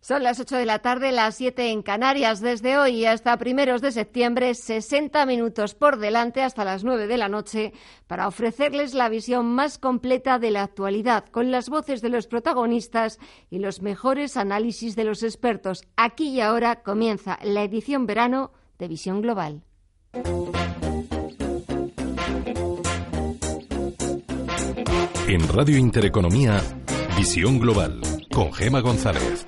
Son las 8 de la tarde, las 7 en Canarias. Desde hoy hasta primeros de septiembre, 60 minutos por delante hasta las 9 de la noche para ofrecerles la visión más completa de la actualidad, con las voces de los protagonistas y los mejores análisis de los expertos. Aquí y ahora comienza la edición verano de Visión Global. En Radio Intereconomía, Visión Global, con Gema González.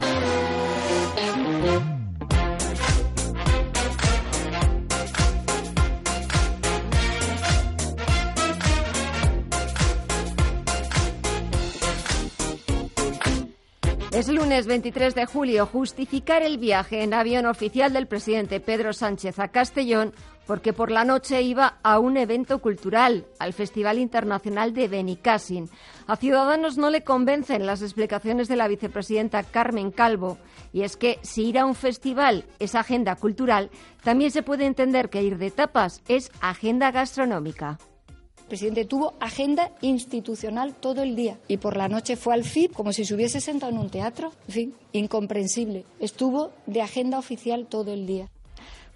Es lunes 23 de julio. Justificar el viaje en avión oficial del presidente Pedro Sánchez a Castellón porque por la noche iba a un evento cultural, al Festival Internacional de Benicassin. A Ciudadanos no le convencen las explicaciones de la vicepresidenta Carmen Calvo. Y es que si ir a un festival es agenda cultural, también se puede entender que ir de tapas es agenda gastronómica. El presidente tuvo agenda institucional todo el día y por la noche fue al FIP como si se hubiese sentado en un teatro. En fin, incomprensible. Estuvo de agenda oficial todo el día.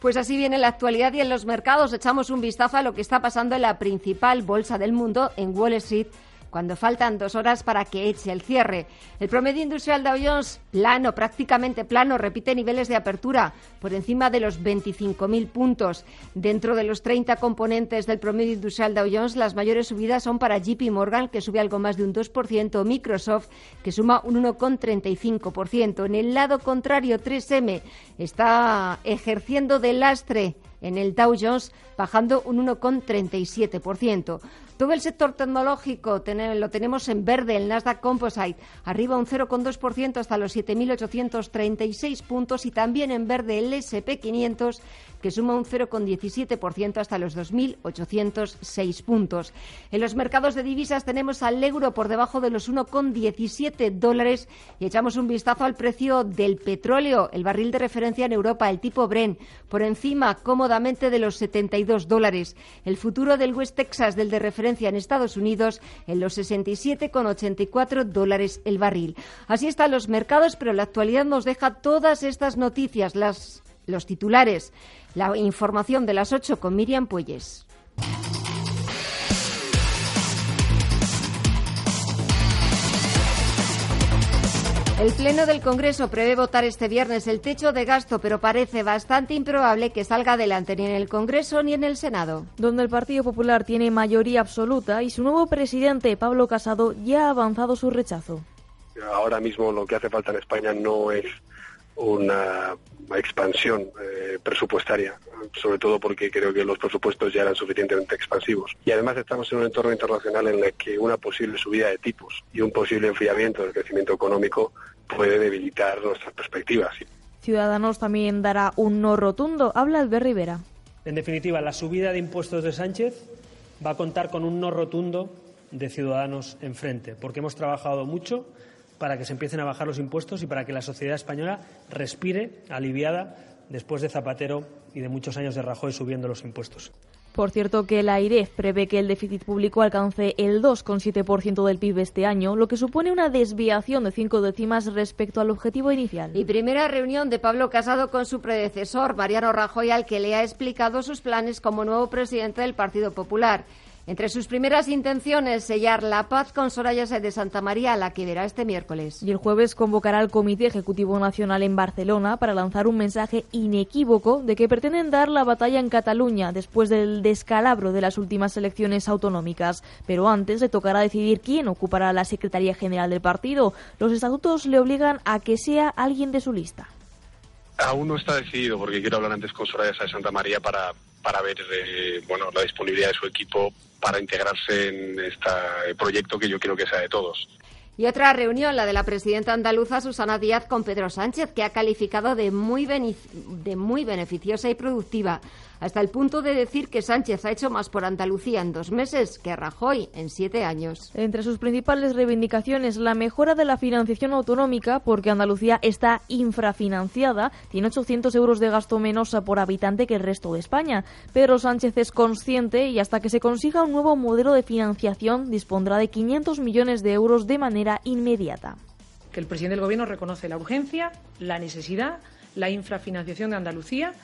Pues así viene la actualidad y en los mercados echamos un vistazo a lo que está pasando en la principal bolsa del mundo, en Wall Street, cuando faltan dos horas para que eche el cierre. El promedio industrial Dow Jones, plano, prácticamente plano, repite niveles de apertura por encima de los 25.000 puntos. Dentro de los 30 componentes del promedio industrial Dow Jones, las mayores subidas son para JP Morgan, que sube algo más de un 2%, Microsoft, que suma un 1,35%. En el lado contrario, 3M está ejerciendo de lastre en el Dow Jones, bajando un 1,37%. Todo el sector tecnológico lo tenemos en verde, el Nasdaq Composite, arriba un 0,2% hasta los 7.836 puntos y también en verde el SP500, que suma un 0,17% hasta los 2.806 puntos. En los mercados de divisas tenemos al euro por debajo de los 1,17 dólares y echamos un vistazo al precio del petróleo, el barril de referencia en Europa, el tipo Bren, por encima cómodamente de los 72 dólares. El futuro del West Texas, del de referencia en Estados Unidos en los 67,84 dólares el barril. Así están los mercados, pero la actualidad nos deja todas estas noticias, las, los titulares, la información de las 8 con Miriam Puelles. El Pleno del Congreso prevé votar este viernes el techo de gasto, pero parece bastante improbable que salga adelante ni en el Congreso ni en el Senado. Donde el Partido Popular tiene mayoría absoluta y su nuevo presidente, Pablo Casado, ya ha avanzado su rechazo. Ahora mismo lo que hace falta en España no es una expansión eh, presupuestaria, sobre todo porque creo que los presupuestos ya eran suficientemente expansivos. Y además estamos en un entorno internacional en el que una posible subida de tipos y un posible enfriamiento del crecimiento económico puede debilitar nuestras perspectivas. Ciudadanos también dará un no rotundo. Habla Albert Rivera. En definitiva, la subida de impuestos de Sánchez va a contar con un no rotundo de Ciudadanos enfrente, porque hemos trabajado mucho para que se empiecen a bajar los impuestos y para que la sociedad española respire aliviada después de Zapatero y de muchos años de Rajoy subiendo los impuestos. Por cierto, que la AIREF prevé que el déficit público alcance el 2,7% del PIB este año, lo que supone una desviación de cinco décimas respecto al objetivo inicial. Y primera reunión de Pablo Casado con su predecesor, Mariano Rajoy, al que le ha explicado sus planes como nuevo presidente del Partido Popular. Entre sus primeras intenciones, sellar la paz con Soraya de Santa María, la que verá este miércoles. Y el jueves convocará al Comité Ejecutivo Nacional en Barcelona para lanzar un mensaje inequívoco de que pretenden dar la batalla en Cataluña después del descalabro de las últimas elecciones autonómicas. Pero antes le tocará decidir quién ocupará la Secretaría General del partido. Los estatutos le obligan a que sea alguien de su lista. Aún no está decidido porque quiero hablar antes con Soraya de Santa María para, para ver eh, bueno, la disponibilidad de su equipo para integrarse en este proyecto que yo quiero que sea de todos. Y otra reunión, la de la presidenta andaluza Susana Díaz con Pedro Sánchez, que ha calificado de muy, de muy beneficiosa y productiva hasta el punto de decir que Sánchez ha hecho más por Andalucía en dos meses que Rajoy en siete años. Entre sus principales reivindicaciones, la mejora de la financiación autonómica, porque Andalucía está infrafinanciada, tiene 800 euros de gasto menos por habitante que el resto de España. Pedro Sánchez es consciente y hasta que se consiga un nuevo modelo de financiación dispondrá de 500 millones de euros de manera inmediata. Que el presidente del Gobierno reconoce la urgencia, la necesidad, la infrafinanciación de Andalucía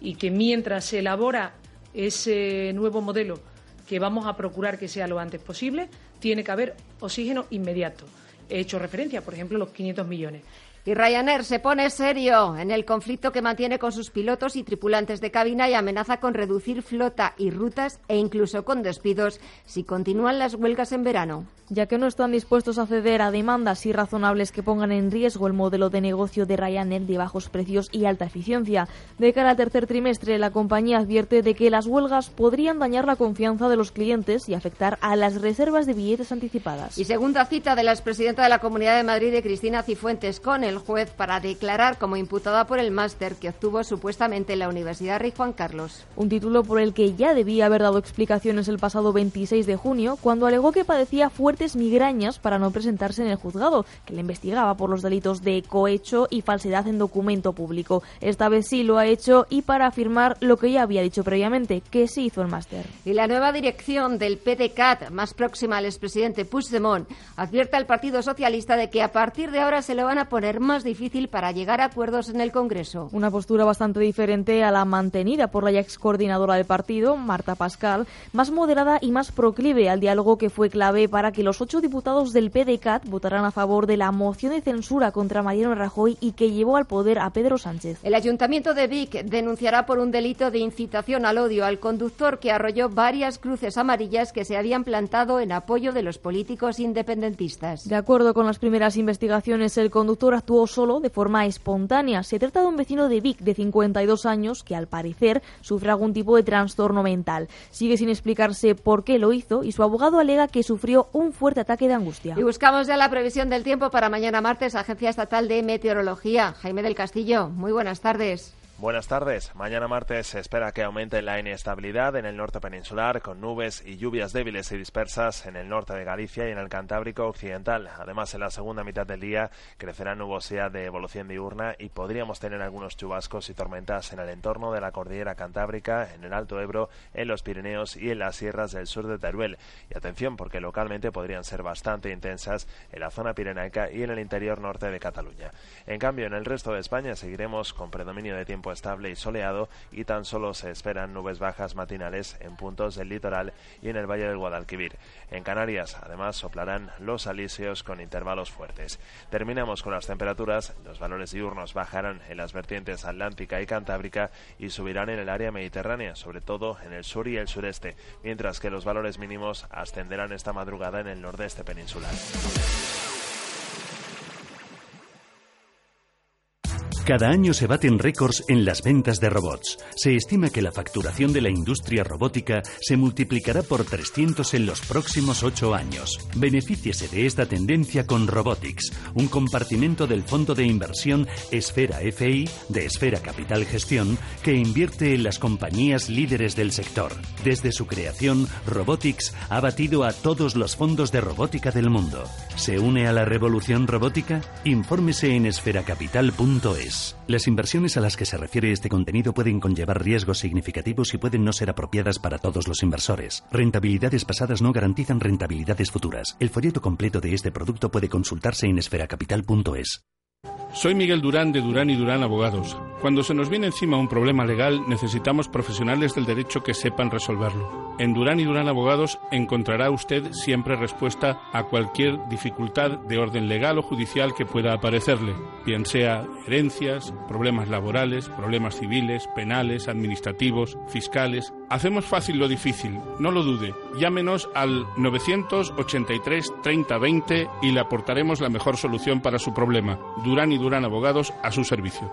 y que mientras se elabora ese nuevo modelo que vamos a procurar que sea lo antes posible, tiene que haber oxígeno inmediato. He hecho referencia, por ejemplo, los 500 millones. Y Ryanair se pone serio en el conflicto que mantiene con sus pilotos y tripulantes de cabina y amenaza con reducir flota y rutas e incluso con despidos si continúan las huelgas en verano. Ya que no están dispuestos a ceder a demandas irrazonables que pongan en riesgo el modelo de negocio de Ryanair de bajos precios y alta eficiencia. De cara al tercer trimestre, la compañía advierte de que las huelgas podrían dañar la confianza de los clientes y afectar a las reservas de billetes anticipadas. Y segunda cita de la expresidenta de la Comunidad de Madrid, de Cristina Cifuentes, con el juez para declarar como imputada por el máster que obtuvo supuestamente en la Universidad Rey Juan Carlos. Un título por el que ya debía haber dado explicaciones el pasado 26 de junio, cuando alegó que padecía fuertes migrañas para no presentarse en el juzgado, que le investigaba por los delitos de cohecho y falsedad en documento público. Esta vez sí lo ha hecho y para afirmar lo que ya había dicho previamente, que sí hizo el máster. Y la nueva dirección del PDCAT, más próxima al expresidente Puigdemont, advierte al Partido Socialista de que a partir de ahora se lo van a poner más difícil para llegar a acuerdos en el Congreso. Una postura bastante diferente a la mantenida por la ex coordinadora del partido, Marta Pascal, más moderada y más proclive al diálogo que fue clave para que los ocho diputados del PDCAT votaran a favor de la moción de censura contra Mariano Rajoy y que llevó al poder a Pedro Sánchez. El Ayuntamiento de Vic denunciará por un delito de incitación al odio al conductor que arrolló varias cruces amarillas que se habían plantado en apoyo de los políticos independentistas. De acuerdo con las primeras investigaciones, el conductor actuó solo de forma espontánea. Se trata de un vecino de Vic de 52 años que al parecer sufre algún tipo de trastorno mental. Sigue sin explicarse por qué lo hizo y su abogado alega que sufrió un fuerte ataque de angustia. Y buscamos ya la previsión del tiempo para mañana martes, Agencia Estatal de Meteorología. Jaime del Castillo, muy buenas tardes. Buenas tardes. Mañana martes se espera que aumente la inestabilidad en el norte peninsular, con nubes y lluvias débiles y dispersas en el norte de Galicia y en el Cantábrico occidental. Además, en la segunda mitad del día crecerá nubosidad de evolución diurna y podríamos tener algunos chubascos y tormentas en el entorno de la cordillera Cantábrica, en el Alto Ebro, en los Pirineos y en las sierras del sur de Teruel. Y atención, porque localmente podrían ser bastante intensas en la zona pirenaica y en el interior norte de Cataluña. En cambio, en el resto de España seguiremos con predominio de tiempo estable y soleado y tan solo se esperan nubes bajas matinales en puntos del litoral y en el valle del Guadalquivir. En Canarias, además, soplarán los alisios con intervalos fuertes. Terminamos con las temperaturas. Los valores diurnos bajarán en las vertientes atlántica y cantábrica y subirán en el área mediterránea, sobre todo en el sur y el sureste, mientras que los valores mínimos ascenderán esta madrugada en el nordeste peninsular. Cada año se baten récords en las ventas de robots. Se estima que la facturación de la industria robótica se multiplicará por 300 en los próximos 8 años. Benefíciese de esta tendencia con Robotics, un compartimento del fondo de inversión Esfera FI de Esfera Capital Gestión que invierte en las compañías líderes del sector. Desde su creación, Robotics ha batido a todos los fondos de robótica del mundo. ¿Se une a la revolución robótica? Infórmese en esferacapital.es. Las inversiones a las que se refiere este contenido pueden conllevar riesgos significativos y pueden no ser apropiadas para todos los inversores. Rentabilidades pasadas no garantizan rentabilidades futuras. El folleto completo de este producto puede consultarse en esferacapital.es. Soy Miguel Durán de Durán y Durán Abogados. Cuando se nos viene encima un problema legal, necesitamos profesionales del derecho que sepan resolverlo. En Durán y Durán Abogados encontrará usted siempre respuesta a cualquier dificultad de orden legal o judicial que pueda aparecerle, bien sea herencias, problemas laborales, problemas civiles, penales, administrativos, fiscales. Hacemos fácil lo difícil, no lo dude. Llámenos al 983 3020 y le aportaremos la mejor solución para su problema. Durán y Durán Abogados a su servicio.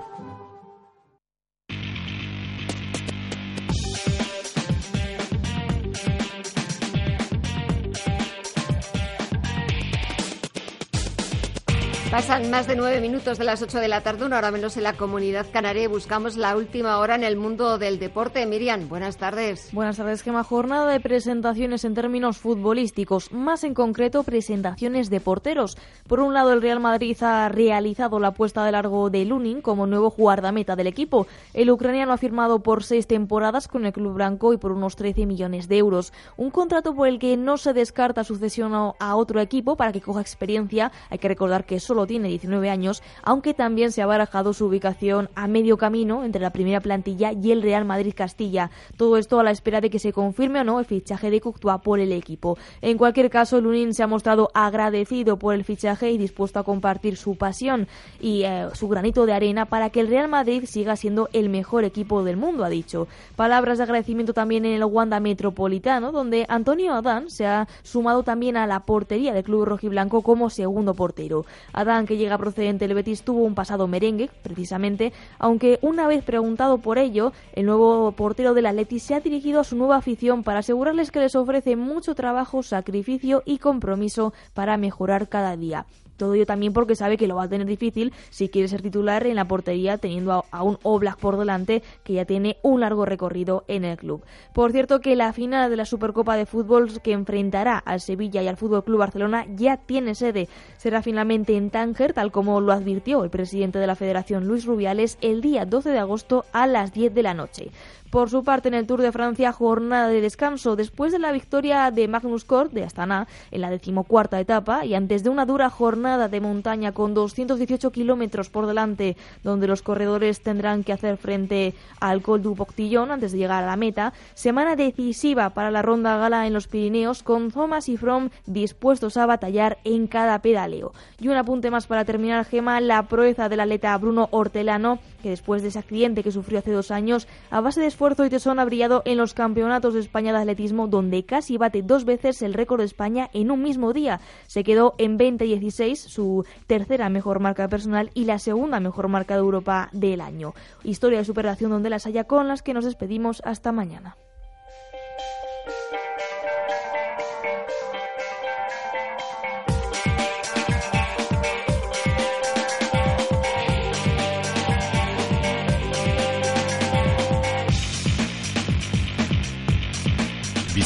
Pasan más de nueve minutos de las ocho de la tarde, una hora menos en la comunidad canaria y buscamos la última hora en el mundo del deporte. Miriam, buenas tardes. Buenas tardes, Gema. Jornada de presentaciones en términos futbolísticos, más en concreto presentaciones de porteros. Por un lado, el Real Madrid ha realizado la puesta de largo de Lunin como nuevo guardameta del equipo. El ucraniano ha firmado por seis temporadas con el club blanco y por unos 13 millones de euros. Un contrato por el que no se descarta sucesión a otro equipo para que coja experiencia. Hay que recordar que solo tiene 19 años, aunque también se ha barajado su ubicación a medio camino entre la primera plantilla y el Real Madrid Castilla. Todo esto a la espera de que se confirme o no el fichaje de Courtois por el equipo. En cualquier caso, Lunin se ha mostrado agradecido por el fichaje y dispuesto a compartir su pasión y eh, su granito de arena para que el Real Madrid siga siendo el mejor equipo del mundo, ha dicho. Palabras de agradecimiento también en el Wanda Metropolitano, donde Antonio Adán se ha sumado también a la portería del club rojiblanco como segundo portero. Adán, que llega procedente del Betis, tuvo un pasado merengue, precisamente, aunque una vez preguntado por ello, el nuevo portero del Atleti se ha dirigido a su nueva afición para asegurarles que les ofrece mucho trabajo, sacrificio y compromiso para mejorar cada día. Todo ello también porque sabe que lo va a tener difícil si quiere ser titular en la portería teniendo a, un Oblak por delante que ya tiene un largo recorrido en el club. Por cierto que la final de la Supercopa de Fútbol que enfrentará al Sevilla y al Fútbol Club Barcelona ya tiene sede. Será finalmente en Tánger, tal como lo advirtió el presidente de la Federación Luis Rubiales el día 12 de agosto a las 10 de la noche. Por su parte, en el Tour de Francia, jornada de descanso después de la victoria de Magnus Kort de Astana en la decimocuarta etapa y antes de una dura jornada de montaña con 218 kilómetros por delante, donde los corredores tendrán que hacer frente al Col du Poctillon antes de llegar a la meta. Semana decisiva para la ronda gala en los Pirineos, con Thomas y Fromm dispuestos a batallar en cada pedaleo. Y un apunte más para terminar, Gema, la proeza del atleta Bruno Hortelano, que después de ese accidente que sufrió hace dos años, a base de esfuerzo y tesón ha brillado en los campeonatos de España de atletismo, donde casi bate dos veces el récord de España en un mismo día. Se quedó en 20-16, su tercera mejor marca personal y la segunda mejor marca de Europa del año. Historia de superación donde las haya con las que nos despedimos hasta mañana.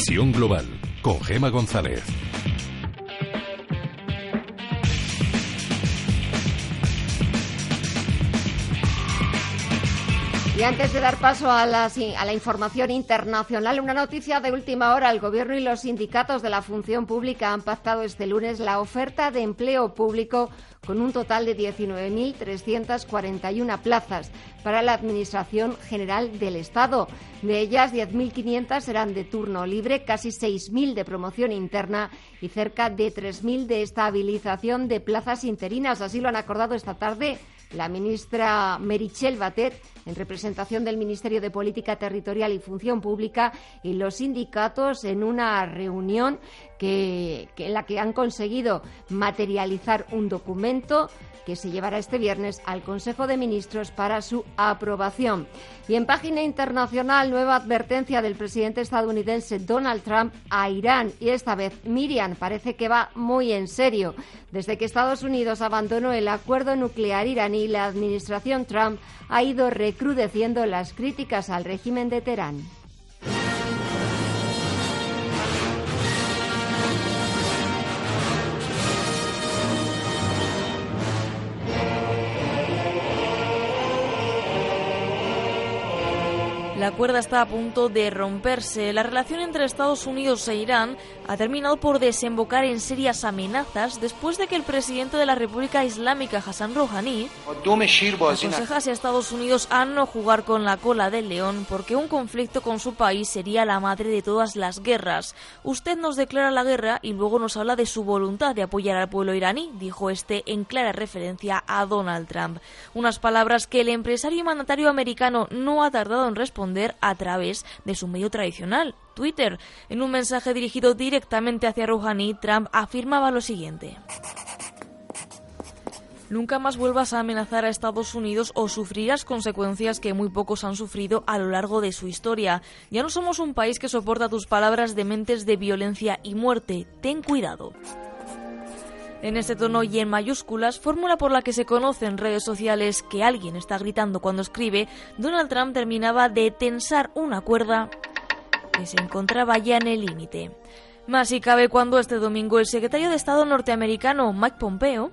Visión Global con Gema González. Y antes de dar paso a la, a la, información internacional, una noticia de última hora. El Gobierno y los sindicatos de la función pública han pactado este lunes la oferta de empleo público con un total de 19.341 plazas para la Administración General del Estado. De ellas, 10.500 serán de turno libre, casi 6.000 de promoción interna y cerca de 3.000 de estabilización de plazas interinas. Así lo han acordado esta tarde la ministra Merichel Batet, en representación del Ministerio de Política Territorial y Función Pública, y los sindicatos en una reunión que, en la que han conseguido materializar un documento que se llevará este viernes al Consejo de Ministros para su aprobación. Y en página internacional, nueva advertencia del presidente estadounidense Donald Trump a Irán. Y esta vez Miriam parece que va muy en serio. Desde que Estados Unidos abandonó el acuerdo nuclear iraní, la administración Trump ha ido recrudeciendo las críticas al régimen de Teherán. La cuerda está a punto de romperse. La relación entre Estados Unidos e Irán ha terminado por desembocar en serias amenazas después de que el presidente de la República Islámica, Hassan Rouhani, aconsejase a Estados Unidos a no jugar con la cola del león porque un conflicto con su país sería la madre de todas las guerras. Usted nos declara la guerra y luego nos habla de su voluntad de apoyar al pueblo iraní, dijo este en clara referencia a Donald Trump. Unas palabras que el empresario y mandatario americano no ha tardado en responder a través de su medio tradicional, Twitter. En un mensaje dirigido directamente hacia Rouhani, Trump afirmaba lo siguiente. Nunca más vuelvas a amenazar a Estados Unidos o sufrirás consecuencias que muy pocos han sufrido a lo largo de su historia. Ya no somos un país que soporta tus palabras de mentes de violencia y muerte. Ten cuidado. En este tono y en mayúsculas, fórmula por la que se conoce en redes sociales que alguien está gritando cuando escribe, Donald Trump terminaba de tensar una cuerda que se encontraba ya en el límite. Más si cabe cuando este domingo el secretario de Estado norteamericano Mike Pompeo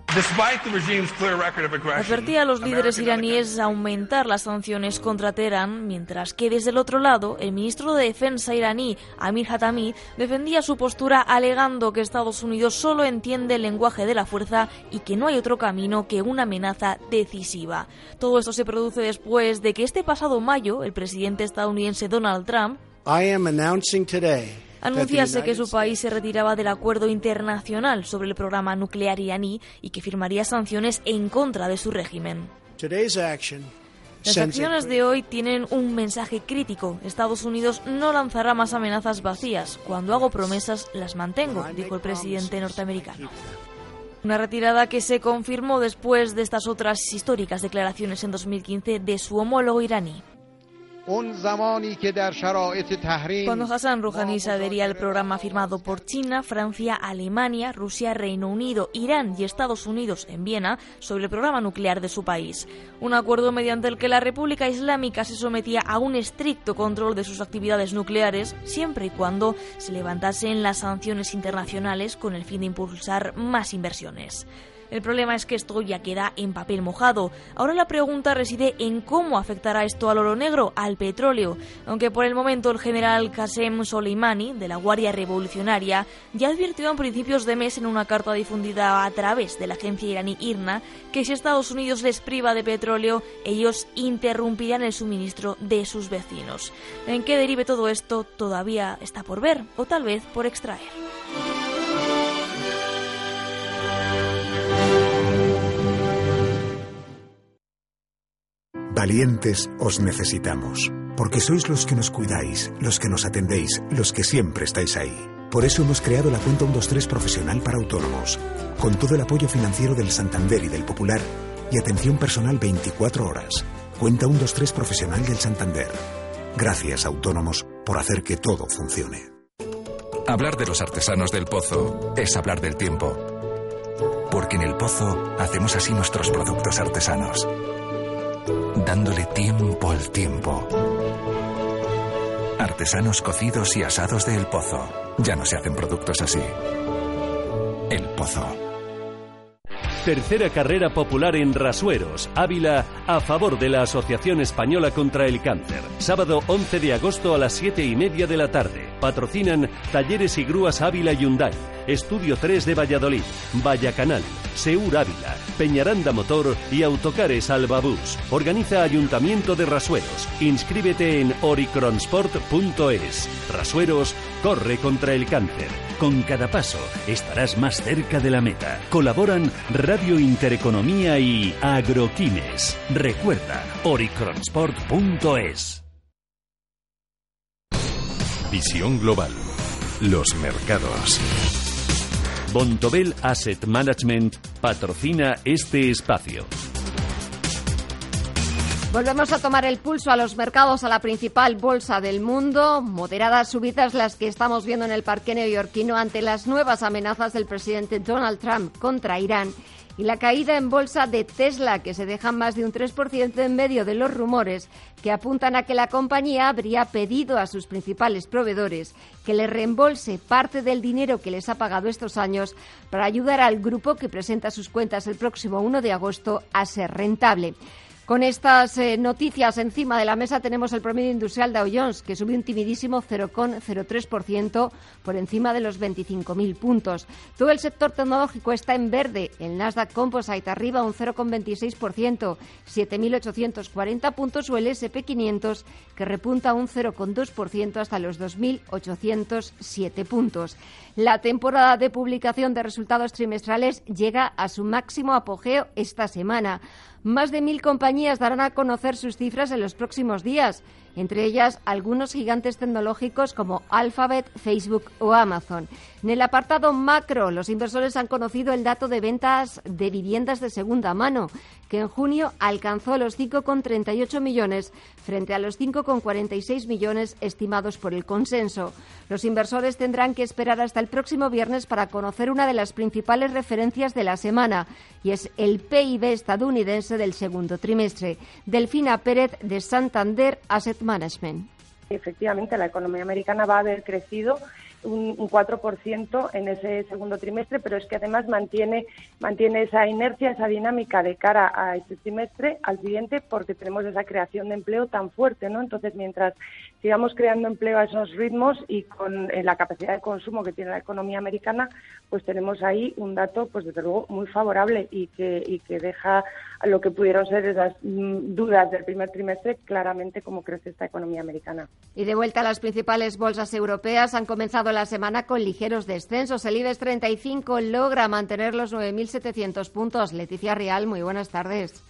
advertía a los líderes iraníes a aumentar las sanciones contra Teherán, mientras que desde el otro lado el ministro de Defensa iraní Amir Hatami defendía su postura alegando que Estados Unidos solo entiende el lenguaje de la fuerza y que no hay otro camino que una amenaza decisiva. Todo esto se produce después de que este pasado mayo el presidente estadounidense Donald Trump anunciase que su país se retiraba del acuerdo internacional sobre el programa nuclear iraní y que firmaría sanciones en contra de su régimen. Las acciones de hoy tienen un mensaje crítico. Estados Unidos no lanzará más amenazas vacías. Cuando hago promesas, las mantengo, dijo el presidente norteamericano. Una retirada que se confirmó después de estas otras históricas declaraciones en 2015 de su homólogo iraní. Cuando Hassan Rouhani se adhería al programa firmado por China, Francia, Alemania, Rusia, Reino Unido, Irán y Estados Unidos en Viena sobre el programa nuclear de su país. Un acuerdo mediante el que la República Islámica se sometía a un estricto control de sus actividades nucleares, siempre y cuando se levantasen las sanciones internacionales con el fin de impulsar más inversiones. El problema es que esto ya queda en papel mojado. Ahora la pregunta reside en cómo afectará esto al oro negro, al petróleo. Aunque por el momento el general Qasem Soleimani, de la Guardia Revolucionaria, ya advirtió a principios de mes en una carta difundida a través de la agencia iraní IRNA que si Estados Unidos les priva de petróleo, ellos interrumpirán el suministro de sus vecinos. ¿En qué derive todo esto? Todavía está por ver, o tal vez por extraer. Valientes os necesitamos, porque sois los que nos cuidáis, los que nos atendéis, los que siempre estáis ahí. Por eso hemos creado la cuenta 123 profesional para autónomos, con todo el apoyo financiero del Santander y del Popular y atención personal 24 horas. Cuenta 123 profesional del Santander. Gracias, autónomos, por hacer que todo funcione. Hablar de los artesanos del pozo es hablar del tiempo. Porque en el pozo hacemos así nuestros productos artesanos dándole tiempo al tiempo. Artesanos cocidos y asados de El Pozo. Ya no se hacen productos así. El Pozo. Tercera carrera popular en Rasueros, Ávila, a favor de la Asociación Española contra el Cáncer. Sábado 11 de agosto a las 7 y media de la tarde. Patrocinan Talleres y Grúas Ávila Hyundai, Estudio 3 de Valladolid, Vallacanal, Seur Ávila, Peñaranda Motor y Autocares Albabús. Organiza Ayuntamiento de Rasueros. Inscríbete en oricronsport.es. Rasueros corre contra el cáncer. Con cada paso estarás más cerca de la meta. Colaboran Radio Intereconomía y Agroquines. Recuerda, oricronsport.es. Visión global. Los mercados. Bontobel Asset Management patrocina este espacio. Volvemos a tomar el pulso a los mercados, a la principal bolsa del mundo. Moderadas subidas las que estamos viendo en el parque neoyorquino ante las nuevas amenazas del presidente Donald Trump contra Irán y la caída en bolsa de Tesla, que se deja más de un 3% en medio de los rumores que apuntan a que la compañía habría pedido a sus principales proveedores que le reembolse parte del dinero que les ha pagado estos años para ayudar al grupo que presenta sus cuentas el próximo 1 de agosto a ser rentable. Con estas eh, noticias encima de la mesa tenemos el promedio industrial Dow Jones, que subió un timidísimo 0,03% por encima de los 25.000 puntos. Todo el sector tecnológico está en verde. El Nasdaq Composite arriba un 0,26%, 7.840 puntos, o el SP500, que repunta un 0,2% hasta los 2.807 puntos. La temporada de publicación de resultados trimestrales llega a su máximo apogeo esta semana. Más de mil compañías darán a conocer sus cifras en los próximos días. Entre ellas algunos gigantes tecnológicos como Alphabet, Facebook o Amazon. En el apartado macro, los inversores han conocido el dato de ventas de viviendas de segunda mano, que en junio alcanzó los 5,38 millones frente a los 5,46 millones estimados por el consenso. Los inversores tendrán que esperar hasta el próximo viernes para conocer una de las principales referencias de la semana, y es el PIB estadounidense del segundo trimestre. Delfina Pérez, de Santander Asset Efectivamente, la economía americana va a haber crecido un, un 4% en ese segundo trimestre, pero es que además mantiene, mantiene esa inercia, esa dinámica de cara a este trimestre, al siguiente, porque tenemos esa creación de empleo tan fuerte, ¿no? Entonces, mientras sigamos creando empleo a esos ritmos y con eh, la capacidad de consumo que tiene la economía americana, pues tenemos ahí un dato, pues desde luego, muy favorable y que, y que deja lo que pudieron ser esas mm, dudas del primer trimestre claramente cómo crece esta economía americana. Y de vuelta a las principales bolsas europeas han comenzado la semana con ligeros descensos. El IBEX 35 logra mantener los 9.700 puntos. Leticia Real, muy buenas tardes.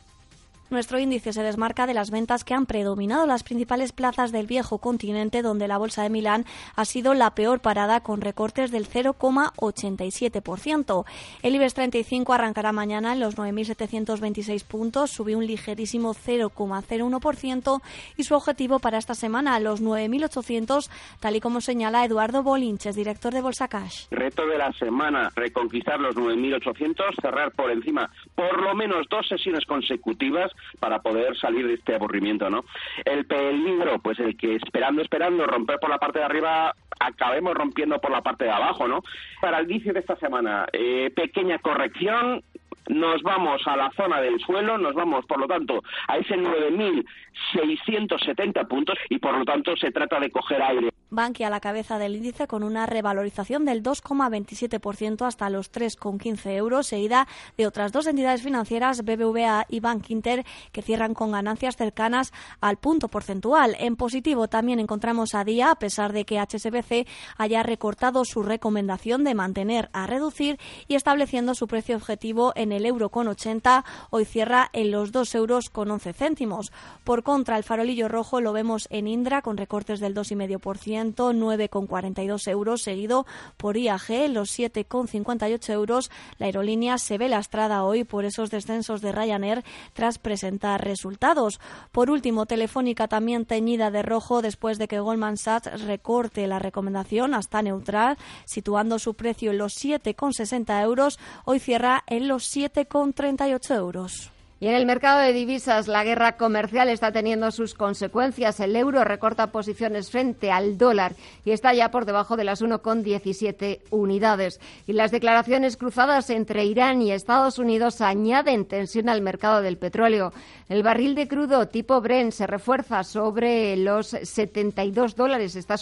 Nuestro índice se desmarca de las ventas que han predominado las principales plazas del viejo continente, donde la bolsa de Milán ha sido la peor parada con recortes del 0,87%. El IBEX 35 arrancará mañana en los 9.726 puntos, subió un ligerísimo 0,01% y su objetivo para esta semana los 9.800, tal y como señala Eduardo Bolinches, director de Bolsa Cash. Reto de la semana, reconquistar los 9.800, cerrar por encima por lo menos dos sesiones consecutivas para poder salir de este aburrimiento, ¿no? El peligro, pues el que esperando, esperando romper por la parte de arriba, acabemos rompiendo por la parte de abajo, ¿no? Para el inicio de esta semana, eh, pequeña corrección, nos vamos a la zona del suelo, nos vamos, por lo tanto, a ese 9.670 puntos y, por lo tanto, se trata de coger aire. Bankia a la cabeza del índice con una revalorización del 2,27% hasta los 3,15 euros, seguida de otras dos entidades financieras, BBVA y Bank Inter, que cierran con ganancias cercanas al punto porcentual. En positivo también encontramos a Día, a pesar de que HSBC haya recortado su recomendación de mantener a reducir y estableciendo su precio objetivo en el euro con 80, hoy cierra en los 2 euros con 11 céntimos. Por contra, el farolillo rojo lo vemos en Indra con recortes del 2,5%, 9,42 euros, seguido por IAG, los 7,58 euros. La aerolínea se ve lastrada hoy por esos descensos de Ryanair tras presentar resultados. Por último, Telefónica también teñida de rojo después de que Goldman Sachs recorte la recomendación hasta neutral, situando su precio en los 7,60 euros. Hoy cierra en los 7,38 euros. Y en el mercado de divisas, la guerra comercial está teniendo sus consecuencias. El euro recorta posiciones frente al dólar y está ya por debajo de las 1,17 unidades. Y las declaraciones cruzadas entre Irán y Estados Unidos añaden tensión al mercado del petróleo. El barril de crudo tipo Brent se refuerza sobre los 72 dólares, está,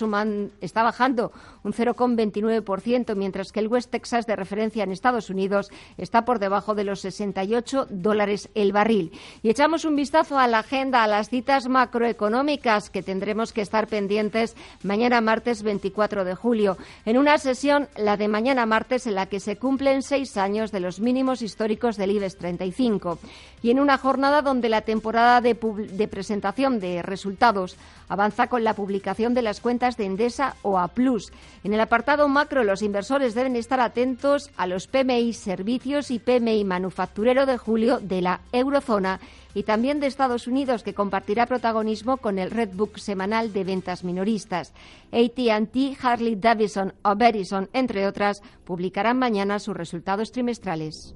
está bajando un 0,29%, mientras que el West Texas de referencia en Estados Unidos está por debajo de los 68 dólares el barril. Y echamos un vistazo a la agenda, a las citas macroeconómicas que tendremos que estar pendientes mañana martes 24 de julio, en una sesión, la de mañana martes, en la que se cumplen seis años de los mínimos históricos del IBEX 35 y en una jornada donde la temporada de, presentación de resultados avanza con la publicación de las cuentas de Endesa o A+. En el apartado macro, los inversores deben estar atentos a los PMI servicios y PMI manufacturero de julio de la eurozona y también de Estados Unidos, que compartirá protagonismo con el Redbook semanal de ventas minoristas. AT&T, Harley Davidson o Verizon, entre otras, publicarán mañana sus resultados trimestrales.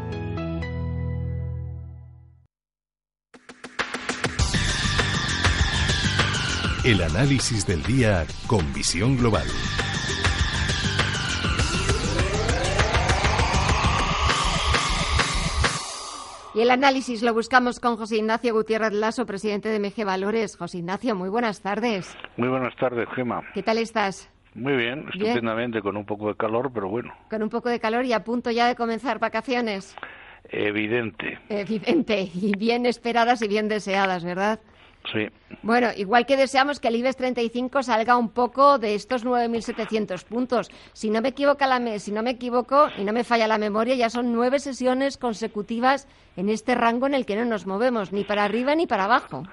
El análisis del día con visión global. Y el análisis lo buscamos con José Ignacio Gutiérrez Lasso, presidente de MG Valores. José Ignacio, muy buenas tardes. Muy buenas tardes, Gema. ¿Qué tal estás? Muy bien, estupendamente, con un poco de calor, pero bueno. Con un poco de calor y a punto ya de comenzar vacaciones. Evidente. Evidente, y bien esperadas y bien deseadas, ¿verdad? Sí. Bueno, igual que deseamos que el IBEX 35 salga un poco de estos 9.700 puntos. Si no me equivoco, la si no me equivoco y no me falla la memoria, ya son nueve sesiones consecutivas en este rango en el que no nos movemos, ni para arriba ni para abajo.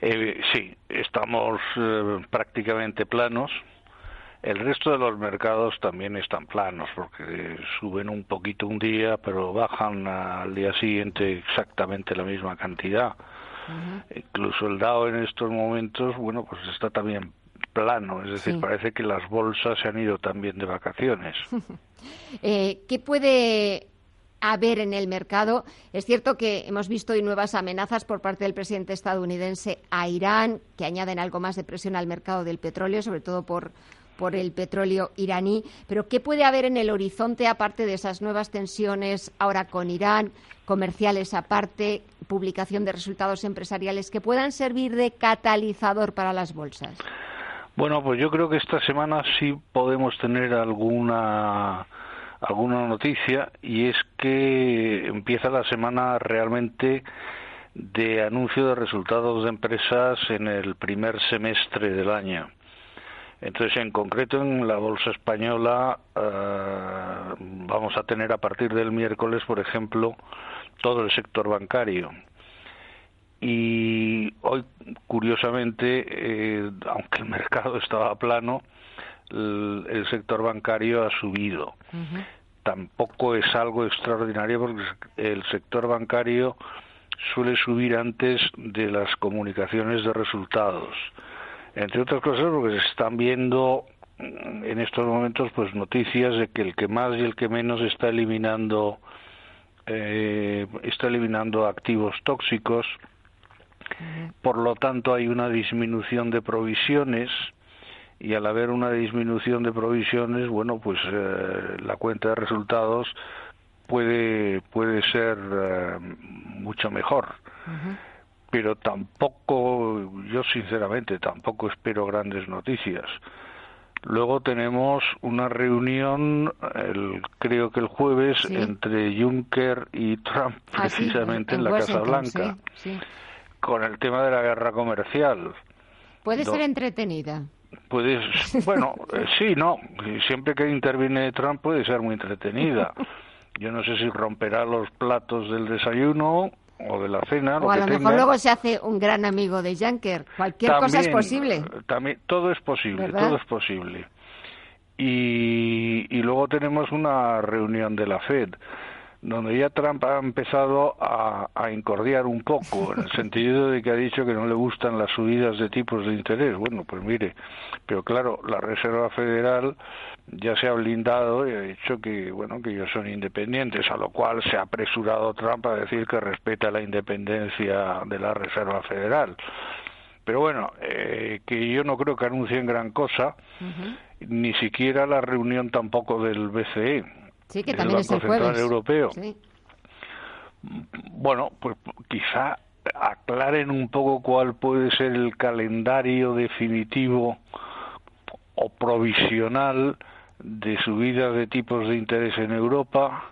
Eh, sí, estamos eh, prácticamente planos. El resto de los mercados también están planos, porque suben un poquito un día, pero bajan al día siguiente exactamente la misma cantidad. Incluso el Dow en estos momentos, bueno, pues está también plano, es decir, parece que las bolsas se han ido también de vacaciones. eh, ¿Qué puede haber en el mercado? Es cierto que hemos visto hoy nuevas amenazas por parte del presidente estadounidense a Irán, que añaden algo más de presión al mercado del petróleo, sobre todo por por el petróleo iraní. Pero ¿qué puede haber en el horizonte aparte de esas nuevas tensiones ahora con Irán, comerciales aparte, publicación de resultados empresariales que puedan servir de catalizador para las bolsas? Bueno, pues yo creo que esta semana sí podemos tener alguna alguna noticia y es que empieza la semana realmente de anuncio de resultados de empresas en el primer semestre del año. Entonces, en concreto, en la bolsa española eh, vamos a tener a partir del miércoles, por ejemplo, todo el sector bancario. Y hoy, curiosamente, eh, aunque el mercado estaba plano, el, sector bancario ha subido. Tampoco es algo extraordinario porque el sector bancario suele subir antes de las comunicaciones de resultados entre otras cosas porque se están viendo en estos momentos pues noticias de que el que más y el que menos está eliminando eh, está eliminando activos tóxicos. Por lo tanto hay una disminución de provisiones y al haber una disminución de provisiones bueno pues eh, la cuenta de resultados puede puede ser eh, mucho mejor pero tampoco, yo sinceramente tampoco espero grandes noticias. Luego tenemos una reunión, el, creo que el jueves, entre Juncker y Trump, ah, precisamente en, la Casa Blanca, con el tema de la guerra comercial. Puede ser entretenida. Puede, bueno, eh, sí, no. Siempre que interviene Trump puede ser muy entretenida. Yo no sé si romperá los platos del desayuno o de la cena. O a lo mejor luego se hace un gran amigo de Juncker. Cualquier cosa es posible. También, todo es posible, todo es posible. Y, y luego tenemos una reunión de la FED donde ya Trump ha empezado a, a, incordiar un poco, en el sentido de que ha dicho que no le gustan las subidas de tipos de interés. Bueno, pues mire, pero claro, la Reserva Federal ya se ha blindado y ha dicho que, bueno, que ellos son independientes, a lo cual se ha apresurado Trump a decir que respeta la independencia de la Reserva Federal. Pero bueno, eh, que yo no creo que anuncien gran cosa, ni siquiera la reunión tampoco del BCE Sí, que también es el jueves. Europeo. Bueno, pues quizá aclaren un poco cuál puede ser el calendario definitivo o provisional de subida de tipos de interés en Europa.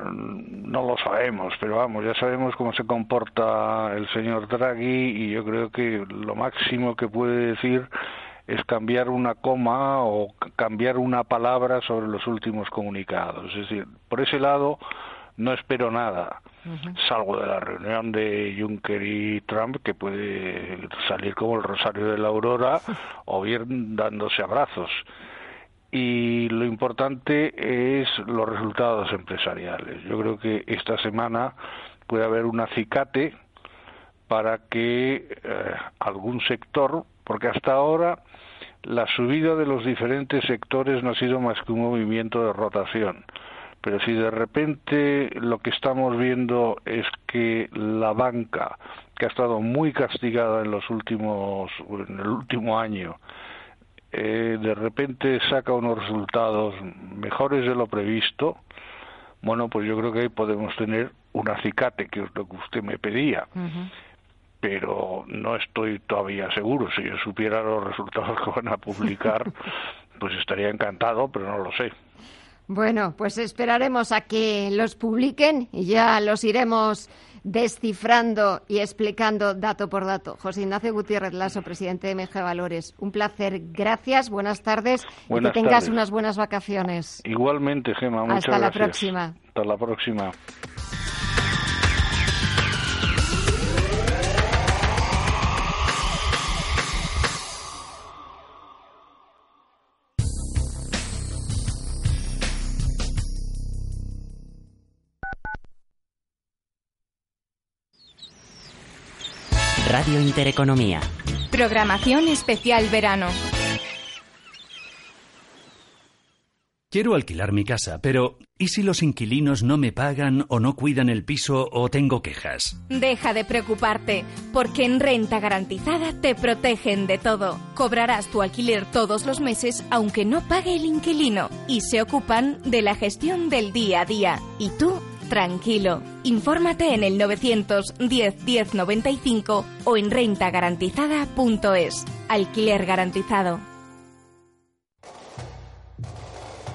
Mm, no lo sabemos, pero vamos, ya sabemos cómo se comporta el señor Draghi y yo creo que lo máximo que puede decir es cambiar una coma o cambiar una palabra sobre los últimos comunicados. Es decir, por ese lado no espero nada, salvo de la reunión de Juncker y Trump, que puede salir como el rosario de la aurora o bien dándose abrazos. Y lo importante es los resultados empresariales. Yo creo que esta semana puede haber un acicate para que eh, algún sector, porque hasta ahora la subida de los diferentes sectores no ha sido más que un movimiento de rotación. Pero si de repente lo que estamos viendo es que la banca que ha estado muy castigada en los últimos, en el último año, eh, de repente saca unos resultados mejores de lo previsto, bueno, pues yo creo que ahí podemos tener un acicate, que es lo que usted me pedía. Pero no estoy todavía seguro. Si yo supiera los resultados que van a publicar, pues estaría encantado, pero no lo sé. Bueno, pues esperaremos a que los publiquen y ya los iremos descifrando y explicando dato por dato. José Ignacio Gutiérrez Lasso, presidente de MG Valores. Un placer. Gracias, buenas tardes y que tengas unas buenas vacaciones. Igualmente, Gema. Muchas Hasta la próxima. Hasta la próxima. Radio Intereconomía. Programación especial verano. Quiero alquilar mi casa, pero ¿y si los inquilinos no me pagan o no cuidan el piso o tengo quejas? Deja de preocuparte, porque en Renta Garantizada te protegen de todo. Cobrarás tu alquiler todos los meses aunque no pague el inquilino y se ocupan de la gestión del día a día. Y tú tranquilo. Infórmate en el 910 1095 o en rentagarantizada.es. Alquiler garantizado.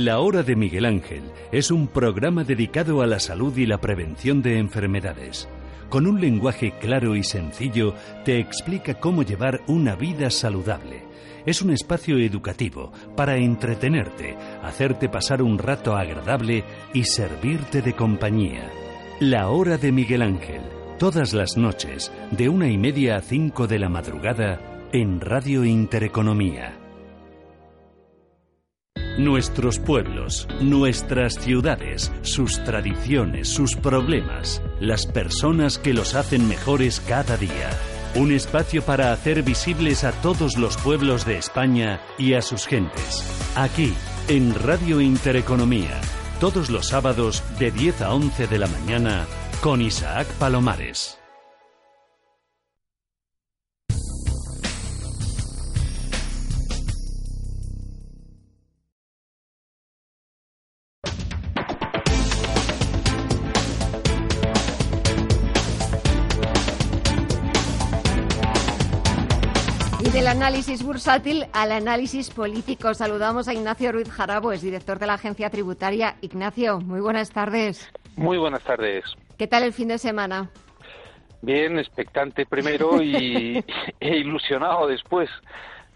La Hora de Miguel Ángel es un programa dedicado a la salud y la prevención de enfermedades. Con un lenguaje claro y sencillo te explica cómo llevar una vida saludable. Es un espacio educativo para entretenerte, hacerte pasar un rato agradable y servirte de compañía. La Hora de Miguel Ángel, todas las noches, de una y media a cinco de la madrugada, en Radio Intereconomía. Nuestros pueblos, nuestras ciudades, sus tradiciones, sus problemas, las personas que los hacen mejores cada día. Un espacio para hacer visibles a todos los pueblos de España y a sus gentes. Aquí, en Radio Intereconomía, todos los sábados de 10 a 11 de la mañana, con Isaac Palomares. Análisis bursátil al análisis político. Saludamos a Ignacio Ruiz Jarabo, es director de la agencia tributaria. Ignacio, muy buenas tardes. Muy buenas tardes. ¿Qué tal el fin de semana? Bien, expectante primero y e ilusionado después.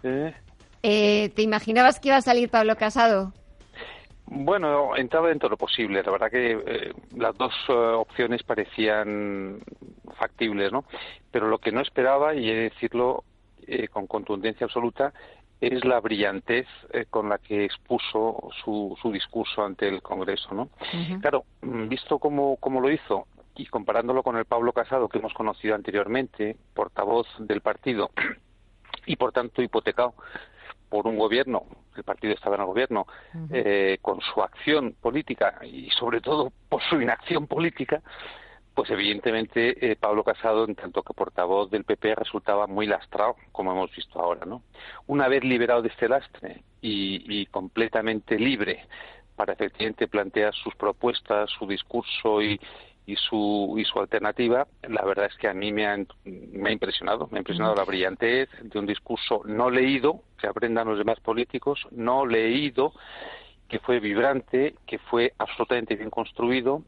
¿eh? Eh, ¿Te imaginabas que iba a salir Pablo Casado? Bueno, entraba dentro de lo posible. La verdad que eh, las dos opciones parecían factibles, ¿no? Pero lo que no esperaba, y he de decirlo, eh, con contundencia absoluta es la brillantez eh, con la que expuso su, su, discurso ante el Congreso. ¿no? Claro, mm, visto cómo, cómo lo hizo y comparándolo con el Pablo Casado que hemos conocido anteriormente, portavoz del partido y por tanto hipotecado por un gobierno, el partido estaba en el gobierno, eh, con su acción política y sobre todo por su inacción política, pues evidentemente eh, Pablo Casado, en tanto que portavoz del PP, resultaba muy lastrado, como hemos visto ahora, ¿no? Una vez liberado de este lastre y, completamente libre para efectivamente plantear sus propuestas, su discurso y, su, y su alternativa, la verdad es que a mí me ha, me ha impresionado, me ha impresionado la brillantez de un discurso no leído, que aprendan los demás políticos, no leído, que fue vibrante, que fue absolutamente bien construido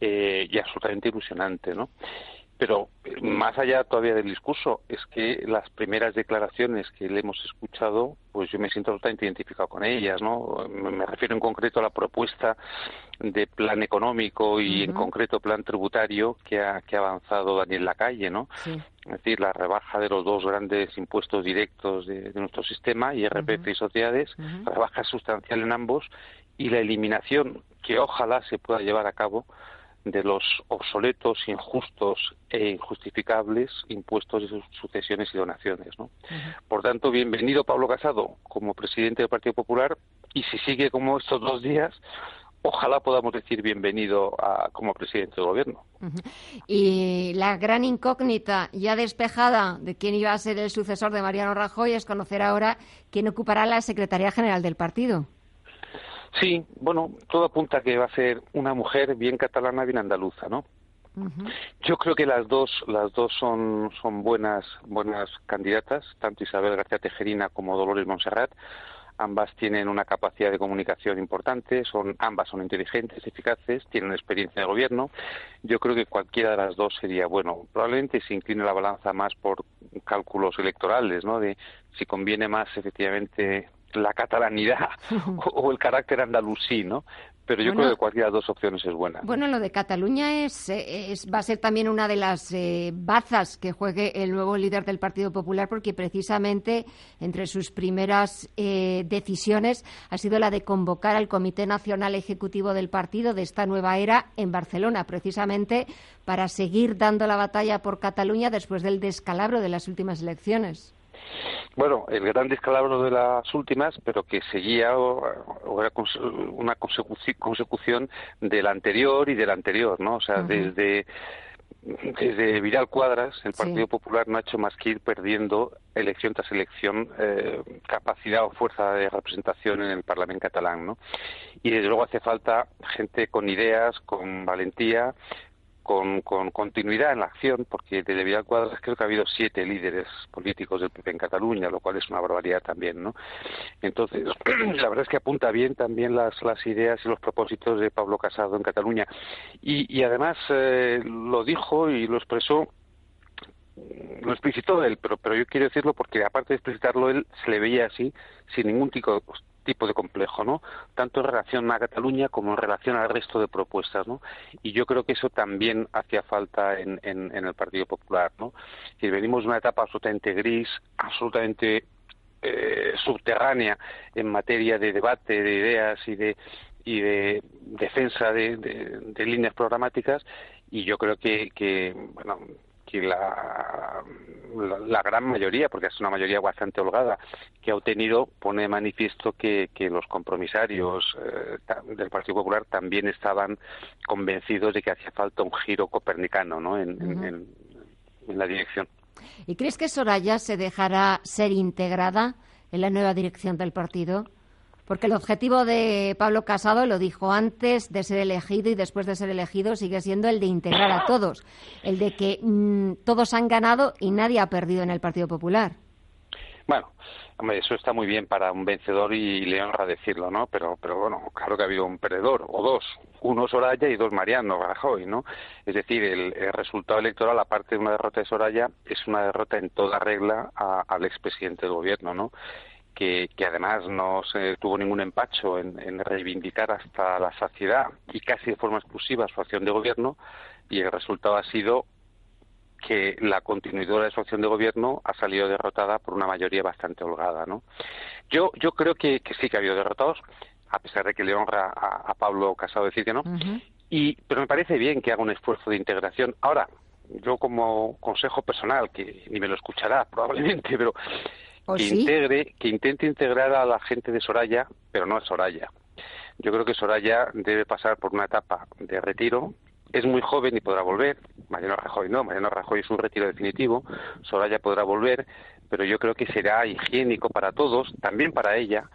eh, y absolutamente ilusionante, ¿no? Pero más allá todavía del discurso, es que las primeras declaraciones que le hemos escuchado, pues yo me siento totalmente identificado con ellas, ¿no? Me refiero en concreto a la propuesta de plan económico y en concreto plan tributario que ha, que ha avanzado Daniel Lacalle, ¿no? Es decir, la rebaja de los dos grandes impuestos directos de, nuestro sistema, IRPF y sociedades, rebaja sustancial en ambos y la eliminación que ojalá se pueda llevar a cabo de los obsoletos, injustos e injustificables impuestos de sucesiones y donaciones. ¿no? Por tanto, bienvenido Pablo Casado como presidente del Partido Popular y si sigue como estos dos días, ojalá podamos decir bienvenido a, como presidente del gobierno. Y la gran incógnita ya despejada de quién iba a ser el sucesor de Mariano Rajoy es conocer ahora quién ocupará la Secretaría General del partido. Sí, bueno, todo apunta a que va a ser una mujer bien catalana, bien andaluza, ¿no? Yo creo que las dos, las dos son, son buenas, buenas candidatas, tanto Isabel García Tejerina como Dolores Montserrat. Ambas tienen una capacidad de comunicación importante, son, ambas son inteligentes, eficaces, tienen experiencia de gobierno. Yo creo que cualquiera de las dos sería bueno. Probablemente se incline la balanza más por cálculos electorales, ¿no? De si conviene más efectivamente la catalanidad o, el carácter andalusí, ¿no? Pero yo creo que cualquiera de las dos opciones es buena. Bueno, lo de Cataluña es, es va a ser también una de las eh, bazas que juegue el nuevo líder del Partido Popular, porque precisamente entre sus primeras eh, decisiones ha sido la de convocar al Comité Nacional Ejecutivo del partido de esta nueva era en Barcelona, precisamente para seguir dando la batalla por Cataluña después del descalabro de las últimas elecciones. Bueno, el gran descalabro de las últimas, pero que seguía o, era una consecución del anterior y del anterior, ¿no? O sea, desde desde Vidal Cuadras, el Partido Popular no ha hecho más que ir perdiendo elección tras elección eh, capacidad o fuerza de representación en el Parlamento catalán, ¿no? Y desde luego hace falta gente con ideas, con valentía, con, continuidad en la acción, porque desde Vidal Cuadras creo que ha habido siete líderes políticos del PP en Cataluña, lo cual es una barbaridad también, ¿no? Entonces, la verdad es que apunta bien también las, las ideas y los propósitos de Pablo Casado en Cataluña. Y, además eh, lo dijo y lo expresó lo explicitó él, pero, pero yo quiero decirlo porque aparte de explicitarlo él, se le veía así, sin ningún tipo, tipo de complejo, ¿no? Tanto en relación a Cataluña como en relación al resto de propuestas, ¿no? Y yo creo que eso también hacía falta en, en, el Partido Popular, ¿no? Que venimos de una etapa absolutamente gris, absolutamente eh, subterránea en materia de debate, de ideas y de y de defensa de, de líneas programáticas y yo creo que, que bueno que la, la, gran mayoría, porque es una mayoría bastante holgada, que ha obtenido, pone de manifiesto que, que los compromisarios eh, del Partido Popular también estaban convencidos de que hacía falta un giro copernicano ¿no? en, en, en la dirección. ¿Y crees que Soraya se dejará ser integrada en la nueva dirección del partido? Porque el objetivo de Pablo Casado, lo dijo antes de ser elegido y después de ser elegido, sigue siendo el de integrar a todos, el de que mm, todos han ganado y nadie ha perdido en el Partido Popular. Bueno, eso está muy bien para un vencedor y le honra decirlo, ¿no? Pero, pero bueno, claro que ha habido un perdedor, o dos, uno Soraya y dos Mariano Rajoy, ¿no? Es decir, el, resultado electoral, aparte de una derrota de Soraya, es una derrota en toda regla al expresidente del gobierno, ¿no? Que, además no se tuvo ningún empacho en, reivindicar hasta la saciedad y casi de forma exclusiva su acción de gobierno y el resultado ha sido que la continuidad de su acción de gobierno ha salido derrotada por una mayoría bastante holgada, ¿no? Yo, yo creo que, sí que ha habido derrotados, a pesar de que le honra a, Pablo Casado decir que no, y, pero me parece bien que haga un esfuerzo de integración. Ahora, yo como consejo personal, que ni me lo escuchará probablemente, pero Oh, que integre, que intente integrar a la gente de Soraya, pero no a Soraya. Yo creo que Soraya debe pasar por una etapa de retiro. Es muy joven y podrá volver. Mariano Rajoy no, Mariano Rajoy es un retiro definitivo. Soraya podrá volver, pero yo creo que será higiénico para todos, también para ella,